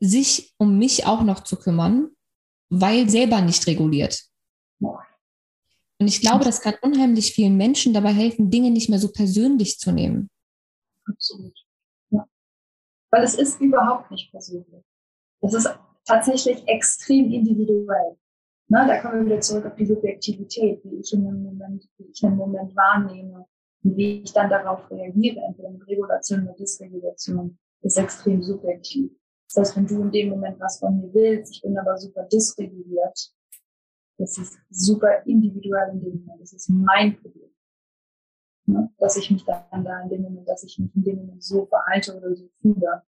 sich um mich auch noch zu kümmern, weil selber nicht reguliert. Und ich glaube, das kann unheimlich vielen Menschen dabei helfen, Dinge nicht mehr so persönlich zu nehmen. Absolut. Ja. Weil es ist überhaupt nicht persönlich. Es ist tatsächlich extrem individuell. Ne, da kommen wir wieder zurück auf die Subjektivität, wie ich in dem Moment, wie ich einen Moment wahrnehme und wie ich dann darauf reagiere, entweder mit Regulation oder Dysregulation, ist extrem subjektiv. Das heißt, wenn du in dem Moment was von mir willst, ich bin aber super dysreguliert, das ist super individuell in dem Moment. Das ist mein Problem. Ne? Dass ich mich dann da in dem Moment, dass ich mich in dem Moment so verhalte oder so fühle.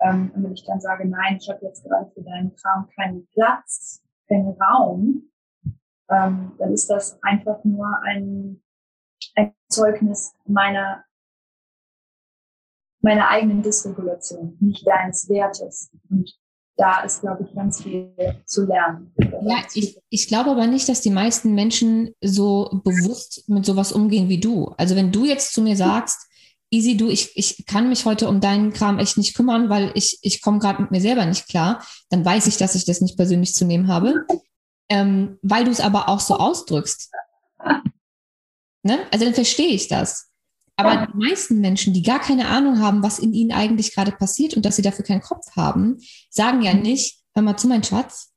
Ähm, und wenn ich dann sage, nein, ich habe jetzt gerade für deinen Kram keinen Platz, keinen Raum, ähm, dann ist das einfach nur ein, ein Zeugnis meiner meiner eigenen Dysregulation, nicht deines Wertes. Und da ist, glaube ich, ganz viel zu lernen. Ja, ich, ich glaube aber nicht, dass die meisten Menschen so bewusst mit sowas umgehen wie du. Also wenn du jetzt zu mir sagst, Easy, du, ich, ich kann mich heute um deinen Kram echt nicht kümmern, weil ich, ich komme gerade mit mir selber nicht klar, dann weiß ich, dass ich das nicht persönlich zu nehmen habe. Ähm, weil du es aber auch so ausdrückst. Ne? Also dann verstehe ich das. Aber ja. die meisten Menschen, die gar keine Ahnung haben, was in ihnen eigentlich gerade passiert und dass sie dafür keinen Kopf haben, sagen ja mhm. nicht, hör mal zu, mein Schatz,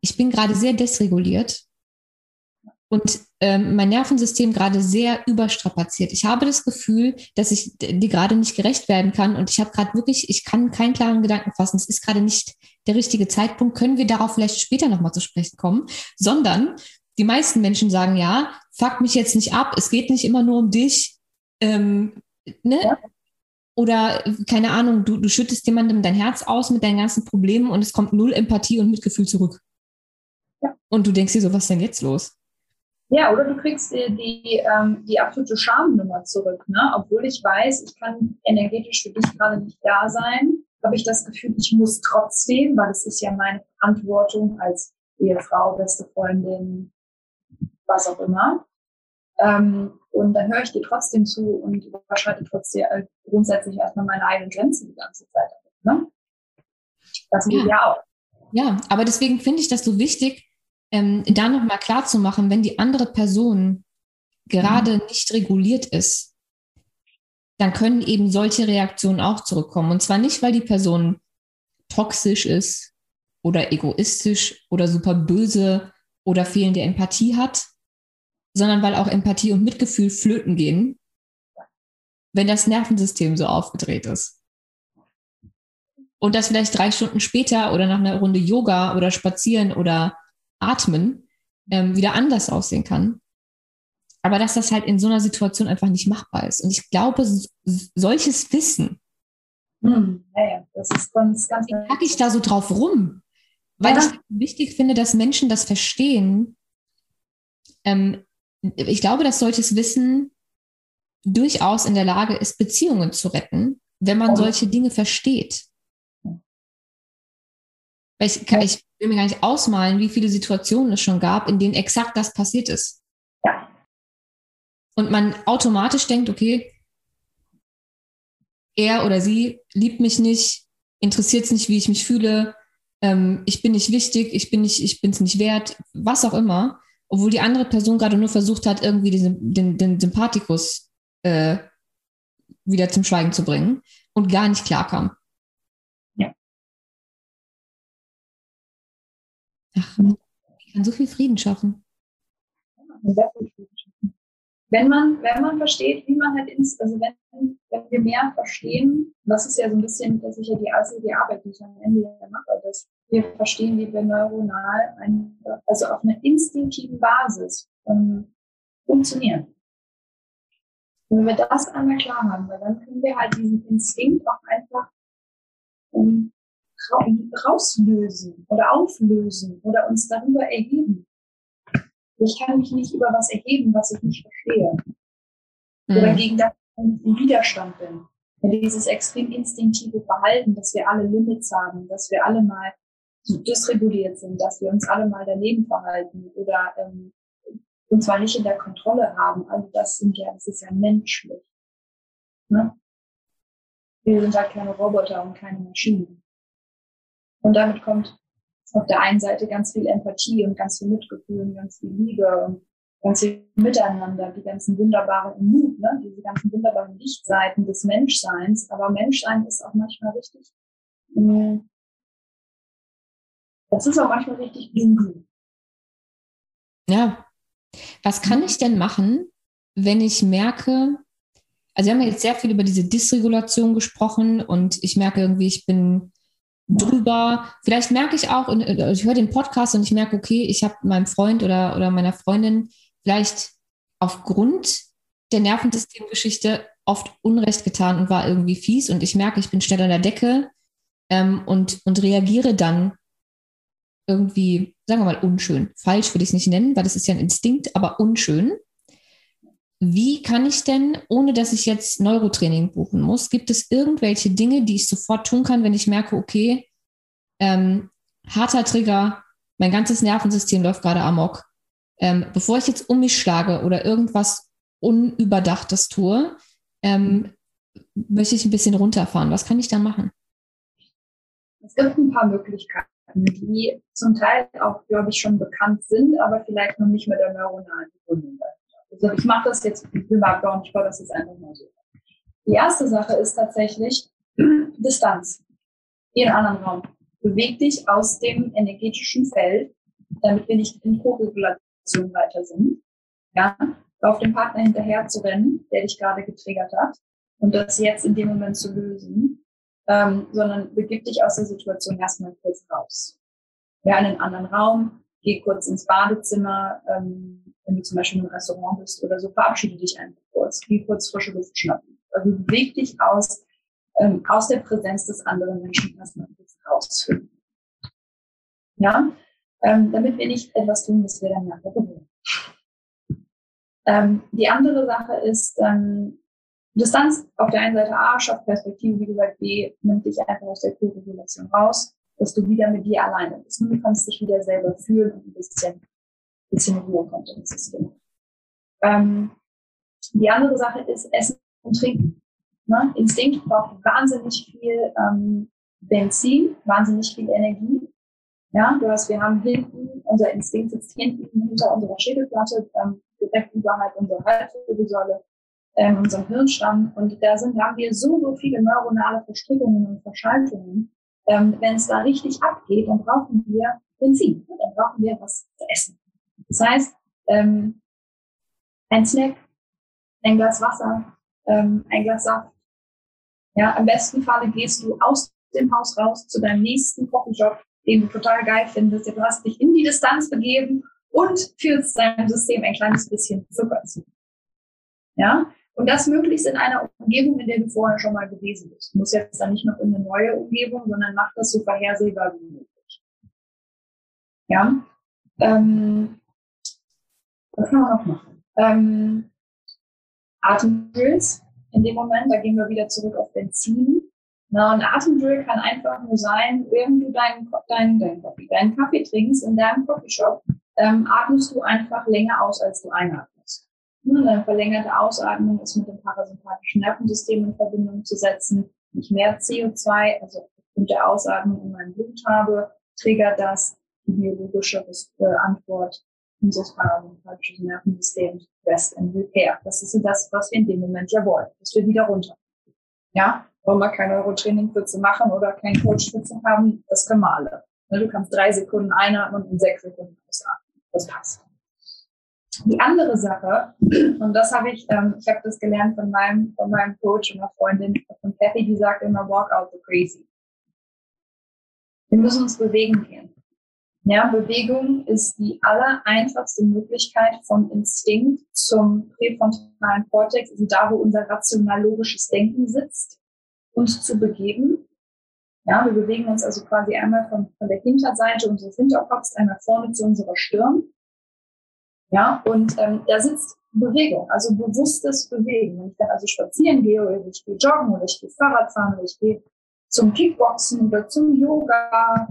ich bin gerade sehr desreguliert und ähm, mein Nervensystem gerade sehr überstrapaziert. Ich habe das Gefühl, dass ich dir gerade nicht gerecht werden kann und ich habe gerade wirklich, ich kann keinen klaren Gedanken fassen. Es ist gerade nicht der richtige Zeitpunkt. Können wir darauf vielleicht später nochmal zu sprechen kommen? Sondern die meisten Menschen sagen ja, fuck mich jetzt nicht ab. Es geht nicht immer nur um dich ähm, ne? Ja. Oder keine Ahnung, du, du schüttest jemandem dein Herz aus mit deinen ganzen Problemen und es kommt null Empathie und Mitgefühl zurück. Ja. Und du denkst dir so, was ist denn jetzt los? Ja, oder du kriegst die, die, ähm, die absolute Schamnummer zurück. Ne? Obwohl ich weiß, ich kann energetisch für dich gerade nicht da sein, habe ich das Gefühl, ich muss trotzdem, weil es ist ja meine Verantwortung als Ehefrau, beste Freundin, was auch immer. Ähm, und dann höre ich dir trotzdem zu und überschreite trotzdem äh, grundsätzlich erstmal meine eigenen Grenzen die ganze Zeit. Ne? Das geht ja. ja auch. Ja, aber deswegen finde ich das so wichtig, ähm, da nochmal klar zu machen, wenn die andere Person gerade mhm. nicht reguliert ist, dann können eben solche Reaktionen auch zurückkommen. Und zwar nicht, weil die Person toxisch ist oder egoistisch oder super böse oder fehlende Empathie hat, sondern weil auch Empathie und Mitgefühl flöten gehen, wenn das Nervensystem so aufgedreht ist. Und das vielleicht drei Stunden später oder nach einer Runde Yoga oder Spazieren oder Atmen ähm, wieder anders aussehen kann. Aber dass das halt in so einer Situation einfach nicht machbar ist. Und ich glaube, solches Wissen, hm, ja, das ist ganz, ganz. Wie packe ich da so drauf rum? Weil ja. ich wichtig finde, dass Menschen das verstehen, ähm, ich glaube, dass solches Wissen durchaus in der Lage ist, Beziehungen zu retten, wenn man solche Dinge versteht. Ich, kann, ich will mir gar nicht ausmalen, wie viele Situationen es schon gab, in denen exakt das passiert ist. Und man automatisch denkt, okay, er oder sie liebt mich nicht, interessiert es nicht, wie ich mich fühle, ähm, ich bin nicht wichtig, ich bin nicht, ich bin es nicht wert, was auch immer, obwohl die andere Person gerade nur versucht hat, irgendwie den, den, den Sympathikus äh, wieder zum Schweigen zu bringen und gar nicht klarkam. Ja. Ach, ich kann so viel Frieden schaffen. Sehr viel Frieden schaffen. Wenn man, wenn man versteht, wie man halt ins, also wenn, wenn wir mehr verstehen, das ist ja so ein bisschen, das ist ja die, also die Arbeit, die ich am Ende mache, dass wir verstehen, wie wir neuronal, ein, also auf einer instinktiven Basis um, funktionieren. Und wenn wir das einmal klar haben, weil dann können wir halt diesen Instinkt auch einfach um, rauslösen oder auflösen oder uns darüber erheben. Ich kann mich nicht über was erheben, was ich nicht verstehe. Mhm. Oder gegen das ich im Widerstand bin. Dieses extrem instinktive Verhalten, dass wir alle Limits haben, dass wir alle mal so dysreguliert sind, dass wir uns alle mal daneben verhalten oder ähm, und zwar nicht in der Kontrolle haben. Also das sind ja, das ist ja menschlich. Ne? Wir sind halt keine Roboter und keine Maschinen. Und damit kommt auf der einen Seite ganz viel Empathie und ganz viel Mitgefühl und ganz viel Liebe und ganz viel Miteinander, die ganzen wunderbaren Mut, ne? diese ganzen wunderbaren Lichtseiten des Menschseins. Aber Menschsein ist auch manchmal richtig, mh, das ist auch manchmal richtig dunkel. Ja, was kann ich denn machen, wenn ich merke, also wir haben ja jetzt sehr viel über diese Dysregulation gesprochen und ich merke irgendwie, ich bin drüber. Vielleicht merke ich auch, äh, ich höre den Podcast und ich merke, okay, ich habe meinem Freund oder, oder meiner Freundin vielleicht aufgrund der Nervensystemgeschichte oft Unrecht getan und war irgendwie fies und ich merke, ich bin schnell an der Decke ähm, und, und reagiere dann irgendwie, sagen wir mal, unschön. Falsch würde ich es nicht nennen, weil das ist ja ein Instinkt, aber unschön. Wie kann ich denn, ohne dass ich jetzt Neurotraining buchen muss, gibt es irgendwelche Dinge, die ich sofort tun kann, wenn ich merke, okay, ähm, harter Trigger, mein ganzes Nervensystem läuft gerade amok. Ähm, bevor ich jetzt um mich schlage oder irgendwas Unüberdachtes tue, ähm, möchte ich ein bisschen runterfahren. Was kann ich da machen? Es gibt ein paar Möglichkeiten die zum Teil auch, glaube ich, schon bekannt sind, aber vielleicht noch nicht mit der neuronalen Begründung. Also ich mache das jetzt privat und ich baue das jetzt einfach mal so. Die erste Sache ist tatsächlich Distanz. Geh in einen anderen Raum. Beweg dich aus dem energetischen Feld, damit wir nicht in Co-Regulation weiter sind. Ja, auf dem Partner hinterher zu rennen, der dich gerade getriggert hat und das jetzt in dem Moment zu lösen ähm, sondern begib dich aus der Situation erstmal kurz raus. Ja, in einen anderen Raum, geh kurz ins Badezimmer, ähm, wenn du zum Beispiel im Restaurant bist oder so, verabschiede dich einfach kurz, geh kurz frische Luft schnappen. Also beweg dich aus, ähm, aus der Präsenz des anderen Menschen erstmal kurz rausfinden. Ja, ähm, damit wir nicht etwas tun, was wir dann nachher bereuen. Ähm, die andere Sache ist, ähm, Distanz auf der einen Seite A schafft Perspektive, wie gesagt, B nimmt dich einfach aus der Co-Regulation raus, dass du wieder mit dir alleine bist. Und du kannst dich wieder selber fühlen und ein bisschen, ein bisschen Ruhe kommt ins System. Ähm, die andere Sache ist Essen und Trinken. Ne? Instinkt braucht wahnsinnig viel ähm, Benzin, wahnsinnig viel Energie. Ja, du hast, wir haben hinten, unser Instinkt sitzt hinten hinter unserer Schädelplatte, ähm, direkt überhalb unserer Halswirbelsäule ähm, unserem Hirnstamm. Und da sind, haben wir so, so viele neuronale Verstrickungen und Verschaltungen. Ähm, Wenn es da richtig abgeht, dann brauchen wir Benzin. Dann brauchen wir was zu essen. Das heißt, ähm, ein Snack, ein Glas Wasser, ähm, ein Glas Saft. Ja, im besten Falle gehst du aus dem Haus raus zu deinem nächsten Kochjob, den du total geil findest. Du hast dich in die Distanz begeben und führst deinem System ein kleines bisschen Zucker zu. Ja, und das möglichst in einer Umgebung, in der du vorher schon mal gewesen bist. Du musst jetzt dann nicht noch in eine neue Umgebung, sondern mach das so vorhersehbar wie möglich. Ja. Ähm, was kann man noch machen? Ähm, Atemdrills in dem Moment, da gehen wir wieder zurück auf Benzin. Na, und Atemdrill kann einfach nur sein, während du deinen, deinen, deinen, Kaffee, deinen Kaffee trinkst in deinem Coffeeshop, ähm, atmest du einfach länger aus, als du einatmest. Eine verlängerte Ausatmung ist mit dem parasympathischen Nervensystem in Verbindung zu setzen. Nicht mehr CO2, also aufgrund der Ausatmung in meinem Blut habe, triggert das die biologische äh, Antwort unseres parasympathischen Nervensystems Rest and Repair. Das ist das, was wir in dem Moment ja wollen, dass wir wieder runter. Ja, wollen wir kein Neurotraining für zu machen oder kein Coach für zu haben, das können wir alle. Ne, du kannst drei Sekunden einatmen und sechs Sekunden ausatmen. Das passt. Die andere Sache, und das habe ich, ähm, ich habe das gelernt von meinem, von meinem Coach und einer Freundin, von Kathy, die sagt immer, walk out the crazy. Wir müssen uns bewegen gehen. Ja, Bewegung ist die allereinfachste Möglichkeit vom Instinkt zum präfrontalen Kortex, also da, wo unser rational-logisches Denken sitzt, uns zu begeben. Ja, wir bewegen uns also quasi einmal von, von der Hinterseite unseres Hinterkopfs einmal vorne zu unserer Stirn. Ja, und ähm, da sitzt Bewegung, also bewusstes Bewegen. Wenn ich dann also spazieren gehe oder ich gehe joggen oder ich gehe Fahrrad fahren oder ich gehe zum Kickboxen oder zum Yoga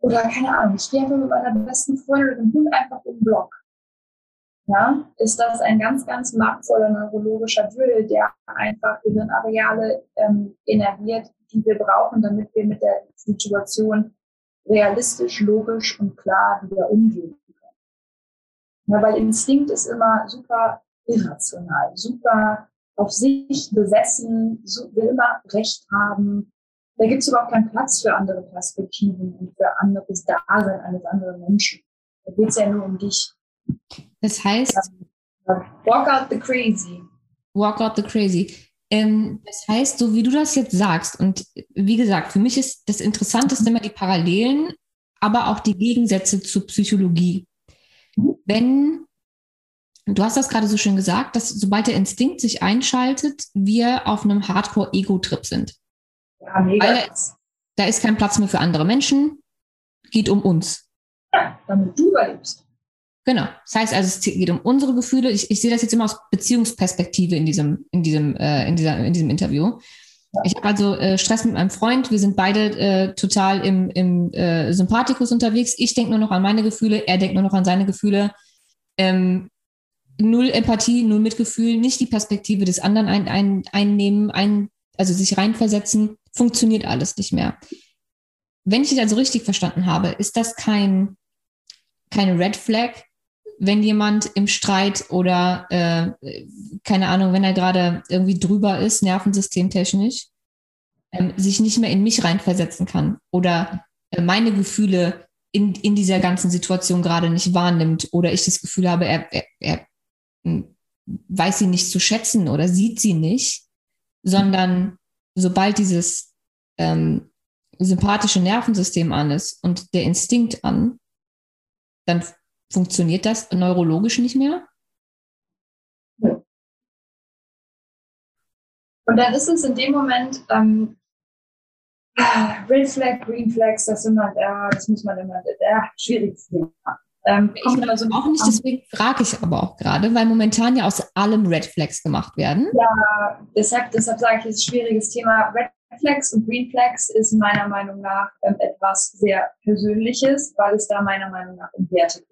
oder keine Ahnung, ich gehe einfach mit meiner besten Freundin und dem Hund einfach im Block. Ja, ist das ein ganz, ganz machtvoller neurologischer Drill, der einfach Gehirnareale ähm, innerviert, die wir brauchen, damit wir mit der Situation realistisch, logisch und klar wieder umgehen. Ja, weil Instinkt ist immer super irrational, super auf sich besessen, will immer Recht haben, da gibt es überhaupt keinen Platz für andere Perspektiven und für anderes Dasein eines anderen Menschen. Da geht es ja nur um dich. Das heißt, walk out the crazy. Walk out the crazy. Ähm, das heißt, so wie du das jetzt sagst, und wie gesagt, für mich ist das Interessanteste immer die Parallelen, aber auch die Gegensätze zur Psychologie. Wenn, du hast das gerade so schön gesagt, dass sobald der Instinkt sich einschaltet, wir auf einem Hardcore-Ego-Trip sind. Ja, mega. Weil da ist kein Platz mehr für andere Menschen, geht um uns. Ja, damit du überlebst. Genau. Das heißt also, es geht um unsere Gefühle. Ich, ich sehe das jetzt immer aus Beziehungsperspektive in diesem, in diesem, äh, in dieser, in diesem Interview. Ich habe also äh, Stress mit meinem Freund. Wir sind beide äh, total im, im äh, Sympathikus unterwegs. Ich denke nur noch an meine Gefühle, er denkt nur noch an seine Gefühle. Ähm, null Empathie, null Mitgefühl, nicht die Perspektive des anderen ein, ein, einnehmen, ein, also sich reinversetzen funktioniert alles nicht mehr. Wenn ich dich also richtig verstanden habe, ist das kein, keine Red Flag, wenn jemand im Streit oder äh, keine Ahnung, wenn er gerade irgendwie drüber ist, nervensystemtechnisch, ähm, sich nicht mehr in mich reinversetzen kann oder äh, meine Gefühle in, in dieser ganzen Situation gerade nicht wahrnimmt oder ich das Gefühl habe, er, er, er hm, weiß sie nicht zu schätzen oder sieht sie nicht, sondern sobald dieses ähm, sympathische Nervensystem an ist und der Instinkt an, dann funktioniert das neurologisch nicht mehr. Und dann ist es in dem Moment ähm, Red Flag, Green Flags, das immer, ja, das muss man immer, ja, schwieriges Thema. Ähm, ich so auch nicht, deswegen frage ich aber auch gerade, weil momentan ja aus allem Red Flags gemacht werden. Ja, deshalb, deshalb sage ich, es ist ein schwieriges Thema. Red Flags und Green Flags ist meiner Meinung nach ähm, etwas sehr Persönliches, weil es da meiner Meinung nach um Werte geht.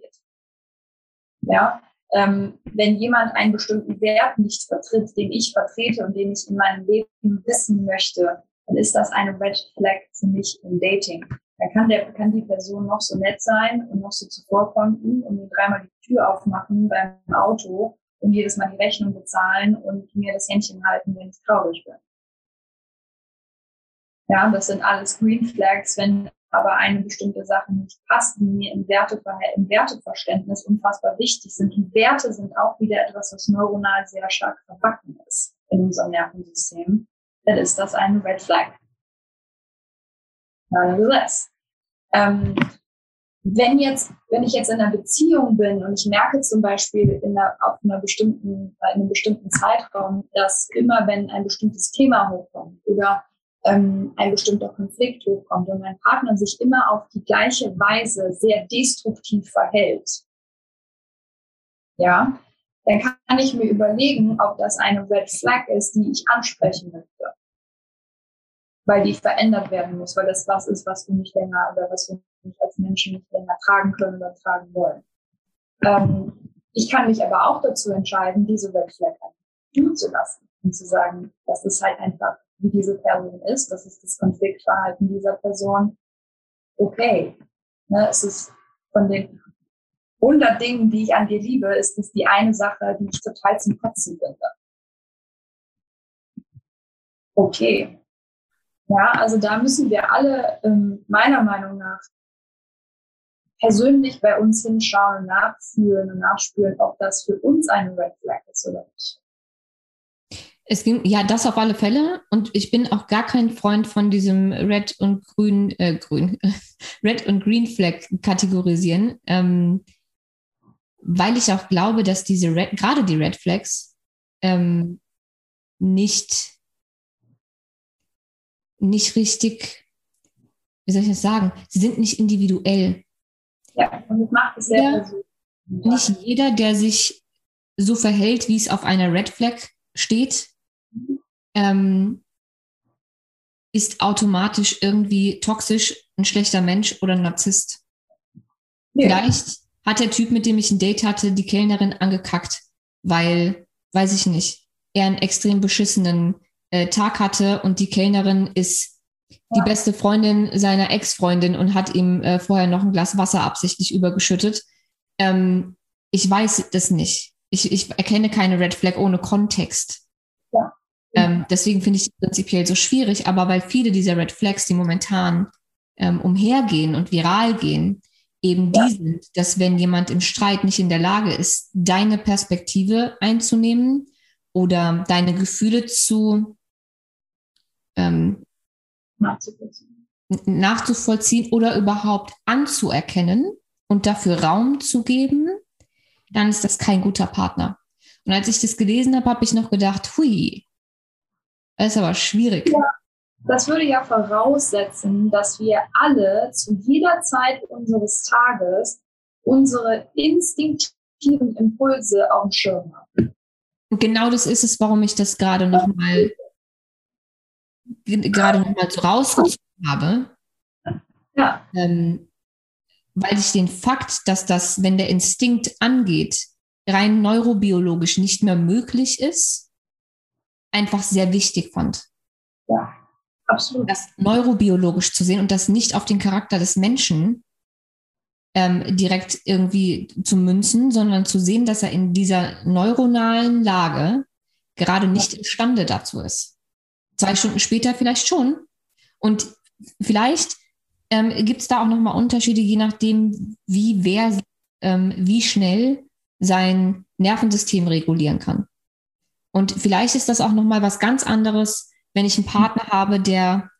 Ja, ähm, wenn jemand einen bestimmten Wert nicht vertritt, den ich vertrete und den ich in meinem Leben wissen möchte, dann ist das eine Red Flag für mich im Dating. Da kann, der, kann die Person noch so nett sein und noch so zuvorkommen und mir dreimal die Tür aufmachen beim Auto und jedes Mal die Rechnung bezahlen und mir das Händchen halten, wenn ich traurig bin. Ja, das sind alles Green Flags, wenn aber eine bestimmte Sache nicht passt, die mir im, im Werteverständnis unfassbar wichtig sind. Und Werte sind auch wieder etwas, was neuronal sehr stark verbacken ist in unserem Nervensystem. Dann ist das eine Red Flag. Nonetheless. Ähm, wenn jetzt, wenn ich jetzt in einer Beziehung bin und ich merke zum Beispiel in einer, auf einer bestimmten, in einem bestimmten Zeitraum, dass immer wenn ein bestimmtes Thema hochkommt oder ähm, ein bestimmter Konflikt hochkommt und mein Partner sich immer auf die gleiche Weise sehr destruktiv verhält, ja, dann kann ich mir überlegen, ob das eine Red Flag ist, die ich ansprechen möchte. weil die verändert werden muss, weil das was ist, was du nicht länger oder was wir nicht als Menschen nicht länger tragen können oder tragen wollen. Ähm, ich kann mich aber auch dazu entscheiden, diese Red Flag zuzulassen und zu sagen, das ist halt einfach, wie diese Person ist, das ist das Konfliktverhalten dieser Person. Okay, ne, es ist von den 100 Dingen, die ich an dir liebe, ist es die eine Sache, die ich total zum Kotzen finde. Okay. Ja, also da müssen wir alle ähm, meiner Meinung nach persönlich bei uns hinschauen, nachfühlen und nachspüren, ob das für uns eine Red Flag ist oder nicht. Es ging, ja, das auf alle Fälle. Und ich bin auch gar kein Freund von diesem Red und Grün, äh, Grün, Red und Green Flag kategorisieren, ähm, weil ich auch glaube, dass diese Red, gerade die Red Flags ähm, nicht, nicht richtig, wie soll ich das sagen, sie sind nicht individuell. Ja, und das macht es sehr ja, persönlich. Nicht jeder, der sich so verhält, wie es auf einer Red Flag steht, ähm, ist automatisch irgendwie toxisch, ein schlechter Mensch oder ein Narzisst. Ja. Vielleicht hat der Typ, mit dem ich ein Date hatte, die Kellnerin angekackt, weil, weiß ich nicht, er einen extrem beschissenen äh, Tag hatte und die Kellnerin ist die beste Freundin seiner Ex-Freundin und hat ihm äh, vorher noch ein Glas Wasser absichtlich übergeschüttet. Ähm, ich weiß das nicht. Ich, ich erkenne keine Red Flag ohne Kontext. Ja. Ähm, deswegen finde ich es prinzipiell so schwierig, aber weil viele dieser Red Flags, die momentan ähm, umhergehen und viral gehen, eben ja. die sind, dass wenn jemand im Streit nicht in der Lage ist, deine Perspektive einzunehmen oder deine Gefühle zu ähm, nachzuvollziehen. nachzuvollziehen oder überhaupt anzuerkennen und dafür Raum zu geben, dann ist das kein guter Partner. Und als ich das gelesen habe, habe ich noch gedacht, hui, das ist aber schwierig. Ja, das würde ja voraussetzen, dass wir alle zu jeder Zeit unseres Tages unsere instinktiven Impulse auf dem Schirm haben. Und genau das ist es, warum ich das gerade nochmal gerade nochmal so rausgezogen habe. Ja. Ähm, weil ich den Fakt, dass das, wenn der Instinkt angeht, rein neurobiologisch nicht mehr möglich ist, einfach sehr wichtig fand. Ja, absolut. Das neurobiologisch zu sehen und das nicht auf den Charakter des Menschen ähm, direkt irgendwie zu münzen, sondern zu sehen, dass er in dieser neuronalen Lage gerade nicht imstande dazu ist. Zwei Stunden später vielleicht schon. Und vielleicht ähm, gibt es da auch nochmal Unterschiede, je nachdem, wie wer ähm, wie schnell sein Nervensystem regulieren kann. Und vielleicht ist das auch nochmal was ganz anderes, wenn ich einen Partner habe, der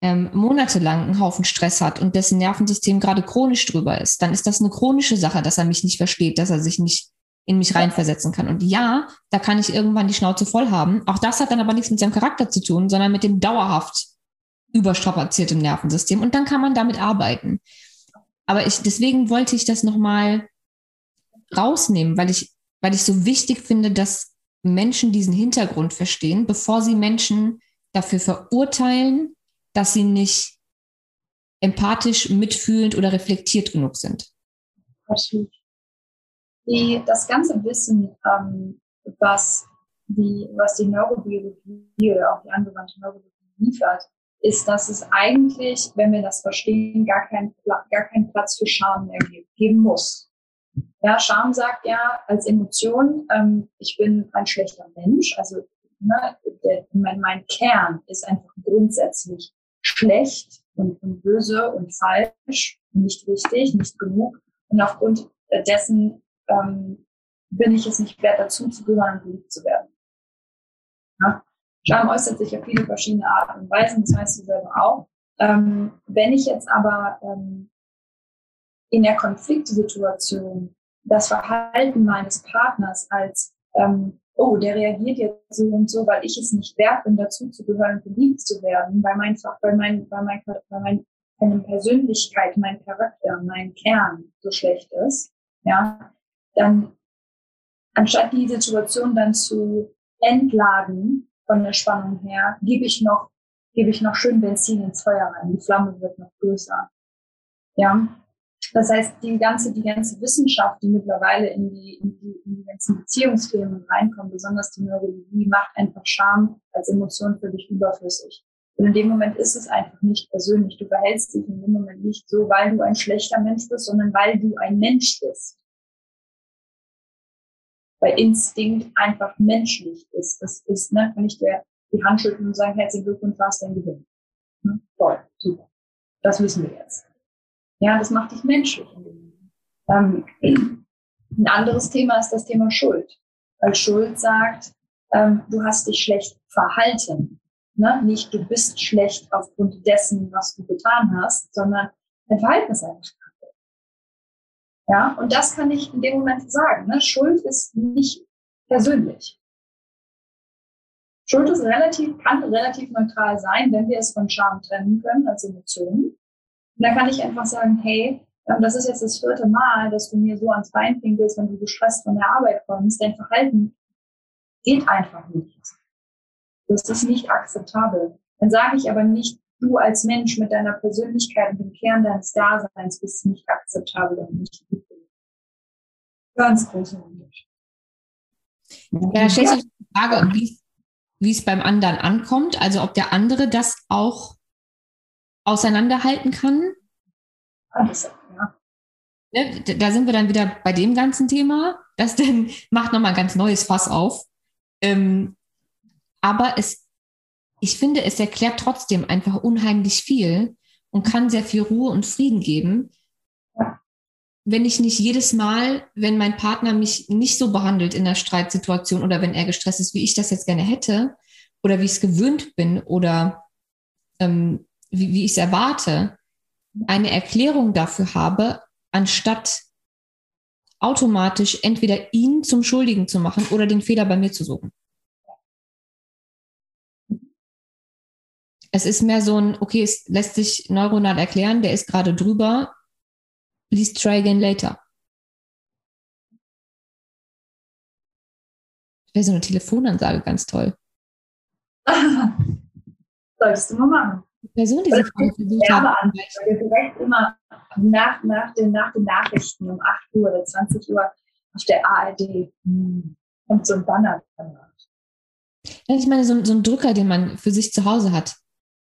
ähm, monatelang einen Haufen Stress hat und dessen Nervensystem gerade chronisch drüber ist, dann ist das eine chronische Sache, dass er mich nicht versteht, dass er sich nicht in mich reinversetzen kann. Und ja, da kann ich irgendwann die Schnauze voll haben. Auch das hat dann aber nichts mit seinem Charakter zu tun, sondern mit dem dauerhaft überstrapazierten Nervensystem. Und dann kann man damit arbeiten. Aber ich, deswegen wollte ich das nochmal rausnehmen, weil ich, weil ich so wichtig finde, dass Menschen diesen Hintergrund verstehen, bevor sie Menschen dafür verurteilen, dass sie nicht empathisch, mitfühlend oder reflektiert genug sind. Absolut die, das ganze Wissen, ähm, was, die, was die Neurobiologie oder auch die angewandte Neurologie liefert, ist, dass es eigentlich, wenn wir das verstehen, gar, kein, gar keinen Platz für Scham mehr geben muss. Ja, Scham sagt ja als Emotion, ähm, ich bin ein schlechter Mensch. Also ne, der, mein, mein Kern ist einfach grundsätzlich schlecht und, und böse und falsch, nicht richtig, nicht genug. Und aufgrund dessen ähm, bin ich es nicht wert, dazu zu gehören und geliebt zu werden. Ja? Scham äußert sich auf viele verschiedene Arten und Weisen, das weißt du selber auch. Ähm, wenn ich jetzt aber ähm, in der Konfliktsituation das Verhalten meines Partners als, ähm, oh, der reagiert jetzt so und so, weil ich es nicht wert bin, dazu zu gehören und geliebt zu werden, weil mein, weil mein, weil mein, weil mein, meine Persönlichkeit, mein Charakter, mein Kern so schlecht ist, ja, dann anstatt die Situation dann zu entladen von der Spannung her, gebe ich noch gebe ich noch schön Benzin ins Feuer rein. Die Flamme wird noch größer. Ja. Das heißt, die ganze, die ganze Wissenschaft, die mittlerweile in die, in die, in die ganzen Beziehungsthemen reinkommt, besonders die Neurologie, macht einfach Scham als Emotion völlig überflüssig. Und in dem Moment ist es einfach nicht persönlich. Du verhältst dich in dem Moment nicht so, weil du ein schlechter Mensch bist, sondern weil du ein Mensch bist. Weil Instinkt einfach menschlich ist. Das ist, ne, wenn ich dir die Hand schütteln und sagen, herzlichen Glückwunsch, was dein Gehirn. Hm? Toll, super. Das wissen wir jetzt. Ja, das macht dich menschlich. Ähm, ein anderes Thema ist das Thema Schuld. Weil Schuld sagt, ähm, du hast dich schlecht verhalten. Ne? Nicht, du bist schlecht aufgrund dessen, was du getan hast, sondern dein Verhalten ist einfach kacke. Ja, und das kann ich in dem Moment sagen. Ne? Schuld ist nicht persönlich. Schuld ist relativ, kann relativ neutral sein, wenn wir es von Scham trennen können als Emotion. Und da kann ich einfach sagen, hey, ähm, das ist jetzt das vierte Mal, dass du mir so ans Bein pinkelst, wenn du gestresst von der Arbeit kommst. Dein Verhalten geht einfach nicht. Das ist nicht akzeptabel. Dann sage ich aber nicht, du als Mensch mit deiner Persönlichkeit und dem Kern deines Daseins bist nicht akzeptabel und nicht gut. Ganz großer Unterschied. Ja, stellt sich die Frage, wie es beim anderen ankommt, also ob der andere das auch auseinanderhalten kann. Ja. Ne, da sind wir dann wieder bei dem ganzen Thema. Das denn macht nochmal ein ganz neues Fass auf. Ähm, aber es, ich finde, es erklärt trotzdem einfach unheimlich viel und kann sehr viel Ruhe und Frieden geben, wenn ich nicht jedes Mal, wenn mein Partner mich nicht so behandelt in der Streitsituation oder wenn er gestresst ist, wie ich das jetzt gerne hätte oder wie ich es gewöhnt bin oder ähm, wie, wie ich es erwarte, eine Erklärung dafür habe, anstatt automatisch entweder ihn zum Schuldigen zu machen oder den Fehler bei mir zu suchen. Es ist mehr so ein, okay, es lässt sich neuronal erklären, der ist gerade drüber, please try again later. Wäre so eine Telefonansage ganz toll. Solltest du mal machen. Person, die sie vorhin versucht hat. direkt immer nach, nach, den, nach den Nachrichten um 8 Uhr oder 20 Uhr auf der ARD hm, und so ein Banner danach. Ich meine, so, so ein Drücker, den man für sich zu Hause hat.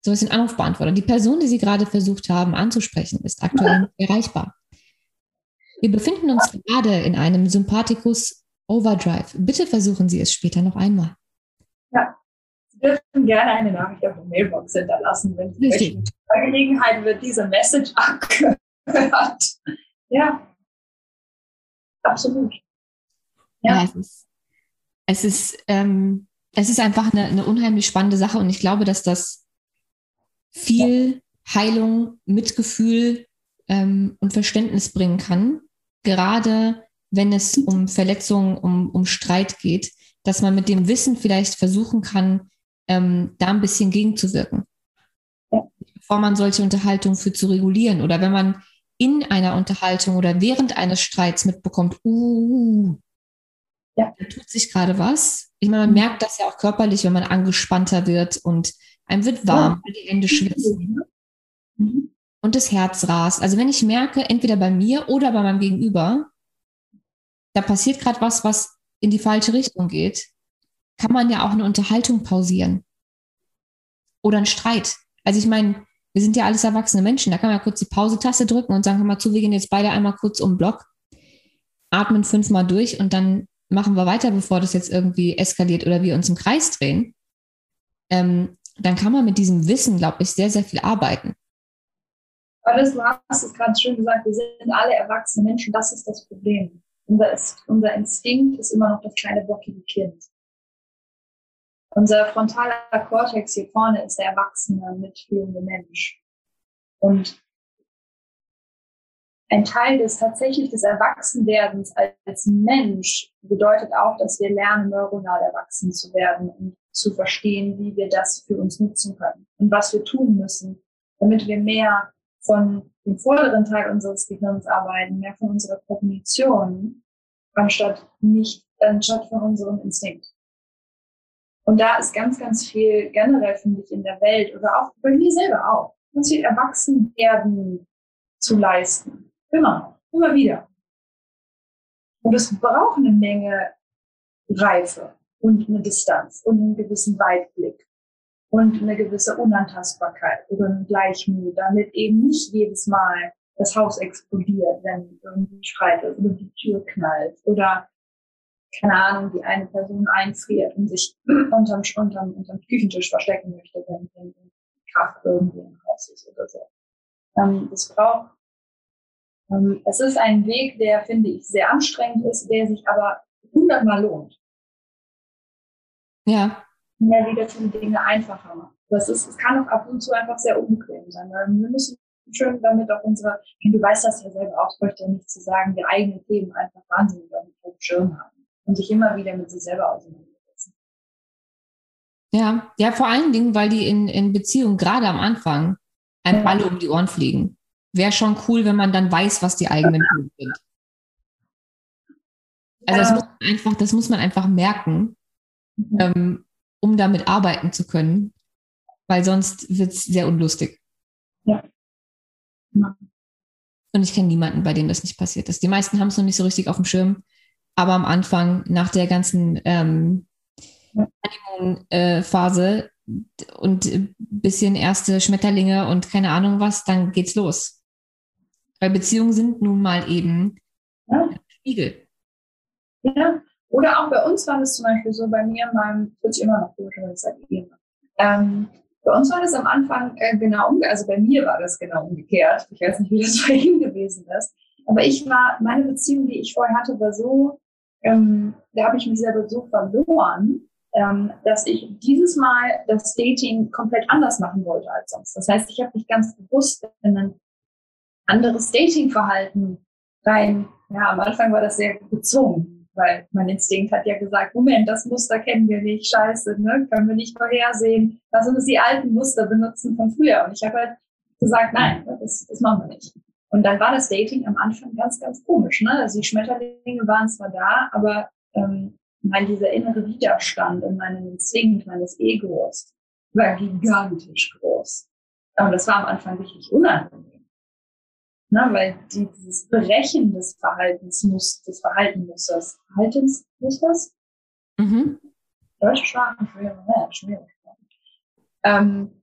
So ist ein Anrufbeantworter. Die Person, die Sie gerade versucht haben anzusprechen, ist aktuell nicht erreichbar. Wir befinden uns gerade in einem Sympathikus Overdrive. Bitte versuchen Sie es später noch einmal. Ja dürfen gerne eine Nachricht auf der Mailbox hinterlassen, wenn Sie möchten. Bei Gelegenheit wird diese Message abgehört. Ja, absolut. Ja, ja es ist, es ist, ähm, es ist einfach eine, eine, unheimlich spannende Sache und ich glaube, dass das viel Heilung, Mitgefühl ähm, und Verständnis bringen kann, gerade wenn es um Verletzungen, um, um Streit geht, dass man mit dem Wissen vielleicht versuchen kann, ähm, da ein bisschen gegenzuwirken. Ja. Bevor man solche Unterhaltungen führt, zu regulieren. Oder wenn man in einer Unterhaltung oder während eines Streits mitbekommt, uh, ja. da tut sich gerade was. Ich meine, man mhm. merkt das ja auch körperlich, wenn man angespannter wird und einem wird warm, ja. die Hände schwitzen. Mhm. Und das Herz rast. Also wenn ich merke, entweder bei mir oder bei meinem Gegenüber, da passiert gerade was, was in die falsche Richtung geht, kann man ja auch eine Unterhaltung pausieren. Oder einen Streit. Also ich meine, wir sind ja alles erwachsene Menschen. Da kann man ja kurz die Pause-Taste drücken und sagen, hör mal zu, wir gehen jetzt beide einmal kurz um den Block, atmen fünfmal durch und dann machen wir weiter, bevor das jetzt irgendwie eskaliert oder wir uns im Kreis drehen. Ähm, dann kann man mit diesem Wissen, glaube ich, sehr, sehr viel arbeiten. Aber du hast es gerade schön gesagt, wir sind alle erwachsene Menschen, das ist das Problem. Unser, unser Instinkt ist immer noch das kleine bockige Kind. Unser frontaler Kortex hier vorne ist der erwachsene, mitfühlende Mensch. Und ein Teil des tatsächlich des Erwachsenwerdens als Mensch bedeutet auch, dass wir lernen, neuronal erwachsen zu werden und zu verstehen, wie wir das für uns nutzen können und was wir tun müssen, damit wir mehr von dem vorderen Teil unseres Gehirns arbeiten, mehr von unserer Kognition, anstatt nicht, anstatt von unserem Instinkt. Und da ist ganz, ganz viel generell, finde ich, in der Welt oder auch bei mir selber auch, ganz viel Erwachsenwerden zu leisten. Immer, immer wieder. Und es braucht eine Menge Reife und eine Distanz und einen gewissen Weitblick und eine gewisse Unantastbarkeit oder einen Gleichmut, damit eben nicht jedes Mal das Haus explodiert, wenn irgendwie Streit ist oder die Tür knallt oder keine Ahnung, die eine Person einfriert und sich unterm, unterm, unterm Küchentisch verstecken möchte, wenn, wenn Kraft irgendwie im Haus ist oder so. Ähm, das braucht, ähm, es ist ein Weg, der, finde ich, sehr anstrengend ist, der sich aber hundertmal lohnt. Ja. Mehr wieder viele Dinge einfacher macht. Das ist, es kann auch ab und zu einfach sehr unbequem sein, weil wir müssen schön damit auch unsere, du weißt das ja selber auch, ich möchte ja nicht zu sagen, wir eigene Themen einfach wahnsinnig auf dem Schirm haben und sich immer wieder mit sich selber auseinandersetzen. Ja, ja, vor allen Dingen, weil die in, in Beziehungen gerade am Anfang einem ja. alle um die Ohren fliegen. Wäre schon cool, wenn man dann weiß, was die eigenen Themen sind. Also das muss man einfach, das muss man einfach merken, mhm. ähm, um damit arbeiten zu können, weil sonst wird es sehr unlustig. Ja. Und ich kenne niemanden, bei dem das nicht passiert ist. Die meisten haben es noch nicht so richtig auf dem Schirm. Aber am Anfang, nach der ganzen ähm, Phase und ein bisschen erste Schmetterlinge und keine Ahnung was, dann geht's los. Weil Beziehungen sind nun mal eben ja. Spiegel. Ja, oder auch bei uns war das zum Beispiel so, bei mir, meinem, wird immer noch gut, seit ähm, bei uns war das am Anfang äh, genau umgekehrt, also bei mir war das genau umgekehrt. Ich weiß nicht, wie das bei ihm gewesen ist. Aber ich war, meine Beziehung, die ich vorher hatte, war so, ähm, da habe ich mich selber so verloren, ähm, dass ich dieses Mal das Dating komplett anders machen wollte als sonst. Das heißt, ich habe mich ganz bewusst in ein anderes Datingverhalten rein. Ja, am Anfang war das sehr gezwungen, weil mein Instinkt hat ja gesagt, Moment, das Muster kennen wir nicht, scheiße, ne? können wir nicht vorhersehen. Lass uns die alten Muster benutzen von früher. Und ich habe halt gesagt, nein, das, das machen wir nicht. Und dann war das Dating am Anfang ganz, ganz komisch. Ne? Also die Schmetterlinge waren zwar da, aber ähm, mein, dieser innere Widerstand in meinem Instinkt meines Egos war gigantisch groß. Und das war am Anfang richtig unangenehm. Ne? Weil die, dieses Brechen des Verhaltensmusters, des Verhaltensmusters, Verhaltensmusters? Mhm. Deutsche Sprache, schwere ähm,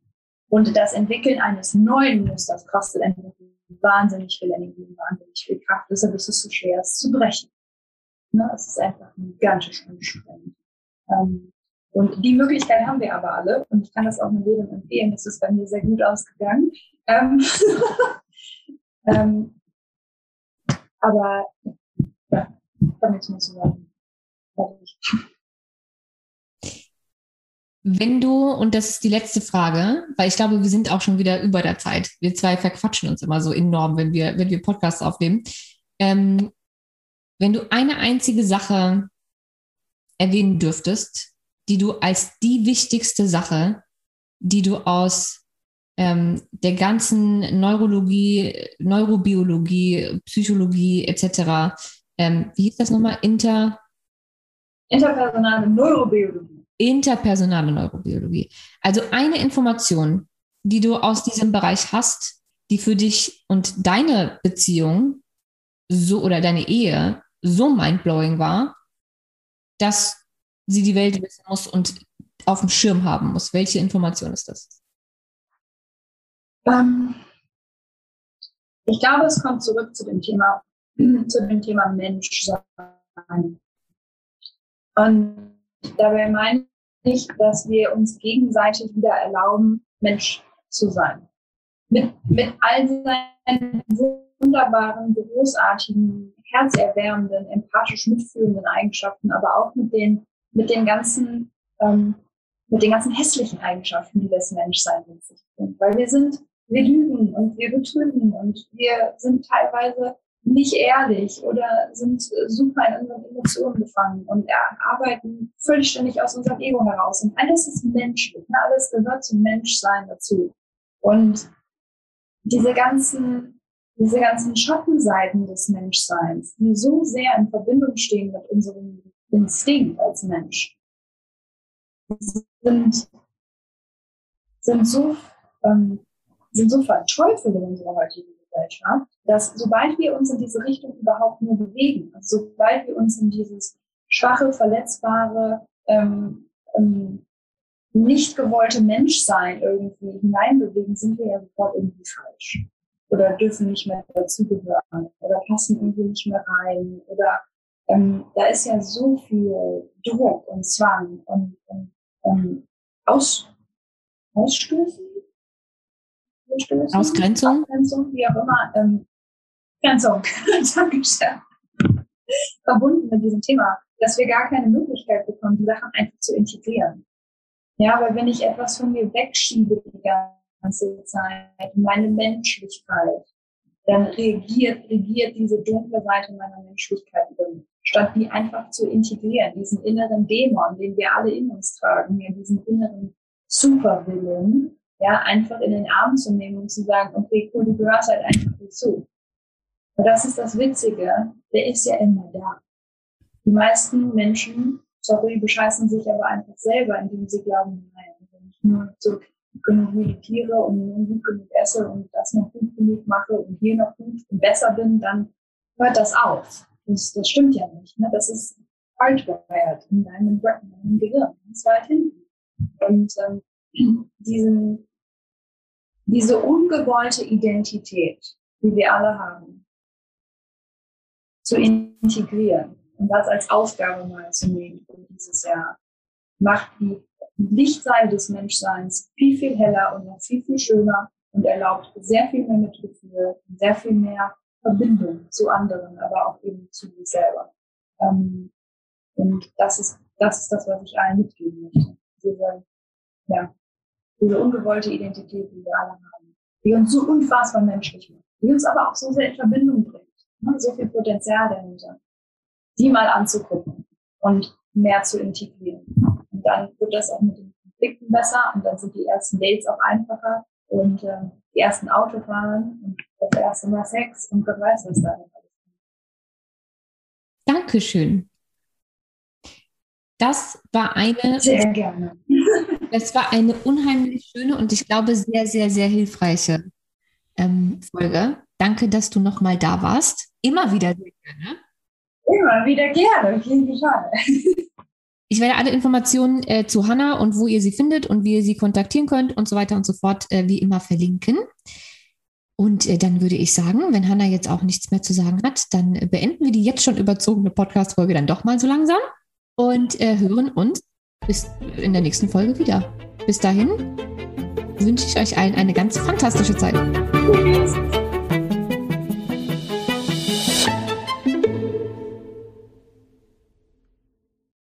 und das Entwickeln eines neuen Musters kostet einfach wahnsinnig viel Energie, wahnsinnig viel Kraft. Deshalb ist es so schwer, es zu brechen. Ne? Es ist einfach gigantisch anstrengend. Ähm, und die Möglichkeit haben wir aber alle. Und ich kann das auch mit jedem empfehlen. Das ist bei mir sehr gut ausgegangen. Ähm, ähm, aber ja, damit muss ich sagen. Wenn du, und das ist die letzte Frage, weil ich glaube, wir sind auch schon wieder über der Zeit. Wir zwei verquatschen uns immer so enorm, wenn wir, wenn wir Podcasts aufnehmen. Ähm, wenn du eine einzige Sache erwähnen dürftest, die du als die wichtigste Sache, die du aus ähm, der ganzen Neurologie, Neurobiologie, Psychologie etc., ähm, wie hieß das nochmal? Inter Interpersonale Neurobiologie interpersonale Neurobiologie. Also eine Information, die du aus diesem Bereich hast, die für dich und deine Beziehung so oder deine Ehe so mindblowing war, dass sie die Welt wissen muss und auf dem Schirm haben muss. Welche Information ist das? Ähm, ich glaube, es kommt zurück zu dem Thema, zu dem Thema Menschsein. Und Dabei meine ich, dass wir uns gegenseitig wieder erlauben, Mensch zu sein. Mit, mit all seinen wunderbaren, großartigen, herzerwärmenden, empathisch mitfühlenden Eigenschaften, aber auch mit den, mit den ganzen, ähm, mit den ganzen hässlichen Eigenschaften, die das Menschsein mit sich bringt. Weil wir sind, wir lügen und wir betrügen und wir sind teilweise nicht ehrlich oder sind äh, super in unseren Emotionen gefangen und arbeiten völlig aus unserem Ego heraus. Und alles ist menschlich, ne? alles gehört zum Menschsein dazu. Und diese ganzen, diese ganzen Schattenseiten des Menschseins, die so sehr in Verbindung stehen mit unserem Instinkt als Mensch, sind, sind so, ähm, sind so verteufelt in unserer heutigen Gesellschaft, dass sobald wir uns in diese Richtung überhaupt nur bewegen, also sobald wir uns in dieses schwache, verletzbare, ähm, ähm, nicht gewollte Menschsein irgendwie hineinbewegen, sind wir ja sofort irgendwie falsch. Oder dürfen nicht mehr dazugehören oder passen irgendwie nicht mehr rein. Oder ähm, da ist ja so viel Druck und Zwang und, und ähm, Aus, Ausstoßen? Ausgrenzung? Ausgrenzung, wie auch immer. Ähm, Grenzung, Dankeschön. Verbunden mit diesem Thema, dass wir gar keine Möglichkeit bekommen, die Sachen einfach zu integrieren. Ja, weil wenn ich etwas von mir wegschiebe die ganze Zeit, meine Menschlichkeit, dann reagiert, regiert diese dunkle Seite meiner Menschlichkeit über mich. Statt die einfach zu integrieren, diesen inneren Dämon, den wir alle in uns tragen, ja, diesen inneren Superwillen, ja, einfach in den Arm zu nehmen und zu sagen, okay, cool, du gehörst halt einfach dazu. Und das ist das Witzige, der ist ja immer da. Die meisten Menschen sorry, bescheißen sich aber einfach selber, indem sie glauben, nein, wenn ich nur so genug meditiere und nur gut genug esse und das noch gut genug mache und hier noch gut und besser bin, dann hört das auf. Das, das stimmt ja nicht. Ne? Das ist hardwired in deinem, in deinem Gehirn, ganz weit hinten. Und ähm, diesen, diese ungewollte Identität, die wir alle haben, zu integrieren und das als Aufgabe mal zu nehmen für dieses Jahr, macht die Lichtseite des Menschseins viel, viel heller und noch viel, viel schöner und erlaubt sehr viel mehr Mitgefühl, sehr viel mehr Verbindung zu anderen, aber auch eben zu sich selber. Ähm, und das ist, das ist das, was ich allen mitgeben möchte. Diese, ja, diese ungewollte Identität, die wir alle haben, die uns so unfassbar menschlich macht, die uns aber auch so sehr in Verbindung bringt. Ne? So viel Potenzial dahinter die mal anzugucken und mehr zu integrieren. Und dann wird das auch mit den Konflikten besser und dann sind die ersten Dates auch einfacher und äh, die ersten Autofahren und das erste Mal Sex und Gott weiß was da alles. Dankeschön. Das war eine. Sehr gerne. Das war eine unheimlich schöne und ich glaube sehr, sehr, sehr hilfreiche ähm, Folge. Danke, dass du nochmal da warst. Immer wieder sehr gerne. Immer wieder gerne, auf jeden Fall. Ich werde alle Informationen äh, zu Hanna und wo ihr sie findet und wie ihr sie kontaktieren könnt und so weiter und so fort äh, wie immer verlinken. Und äh, dann würde ich sagen, wenn Hanna jetzt auch nichts mehr zu sagen hat, dann beenden wir die jetzt schon überzogene Podcast-Folge dann doch mal so langsam und äh, hören uns bis in der nächsten Folge wieder. Bis dahin wünsche ich euch allen eine ganz fantastische Zeit.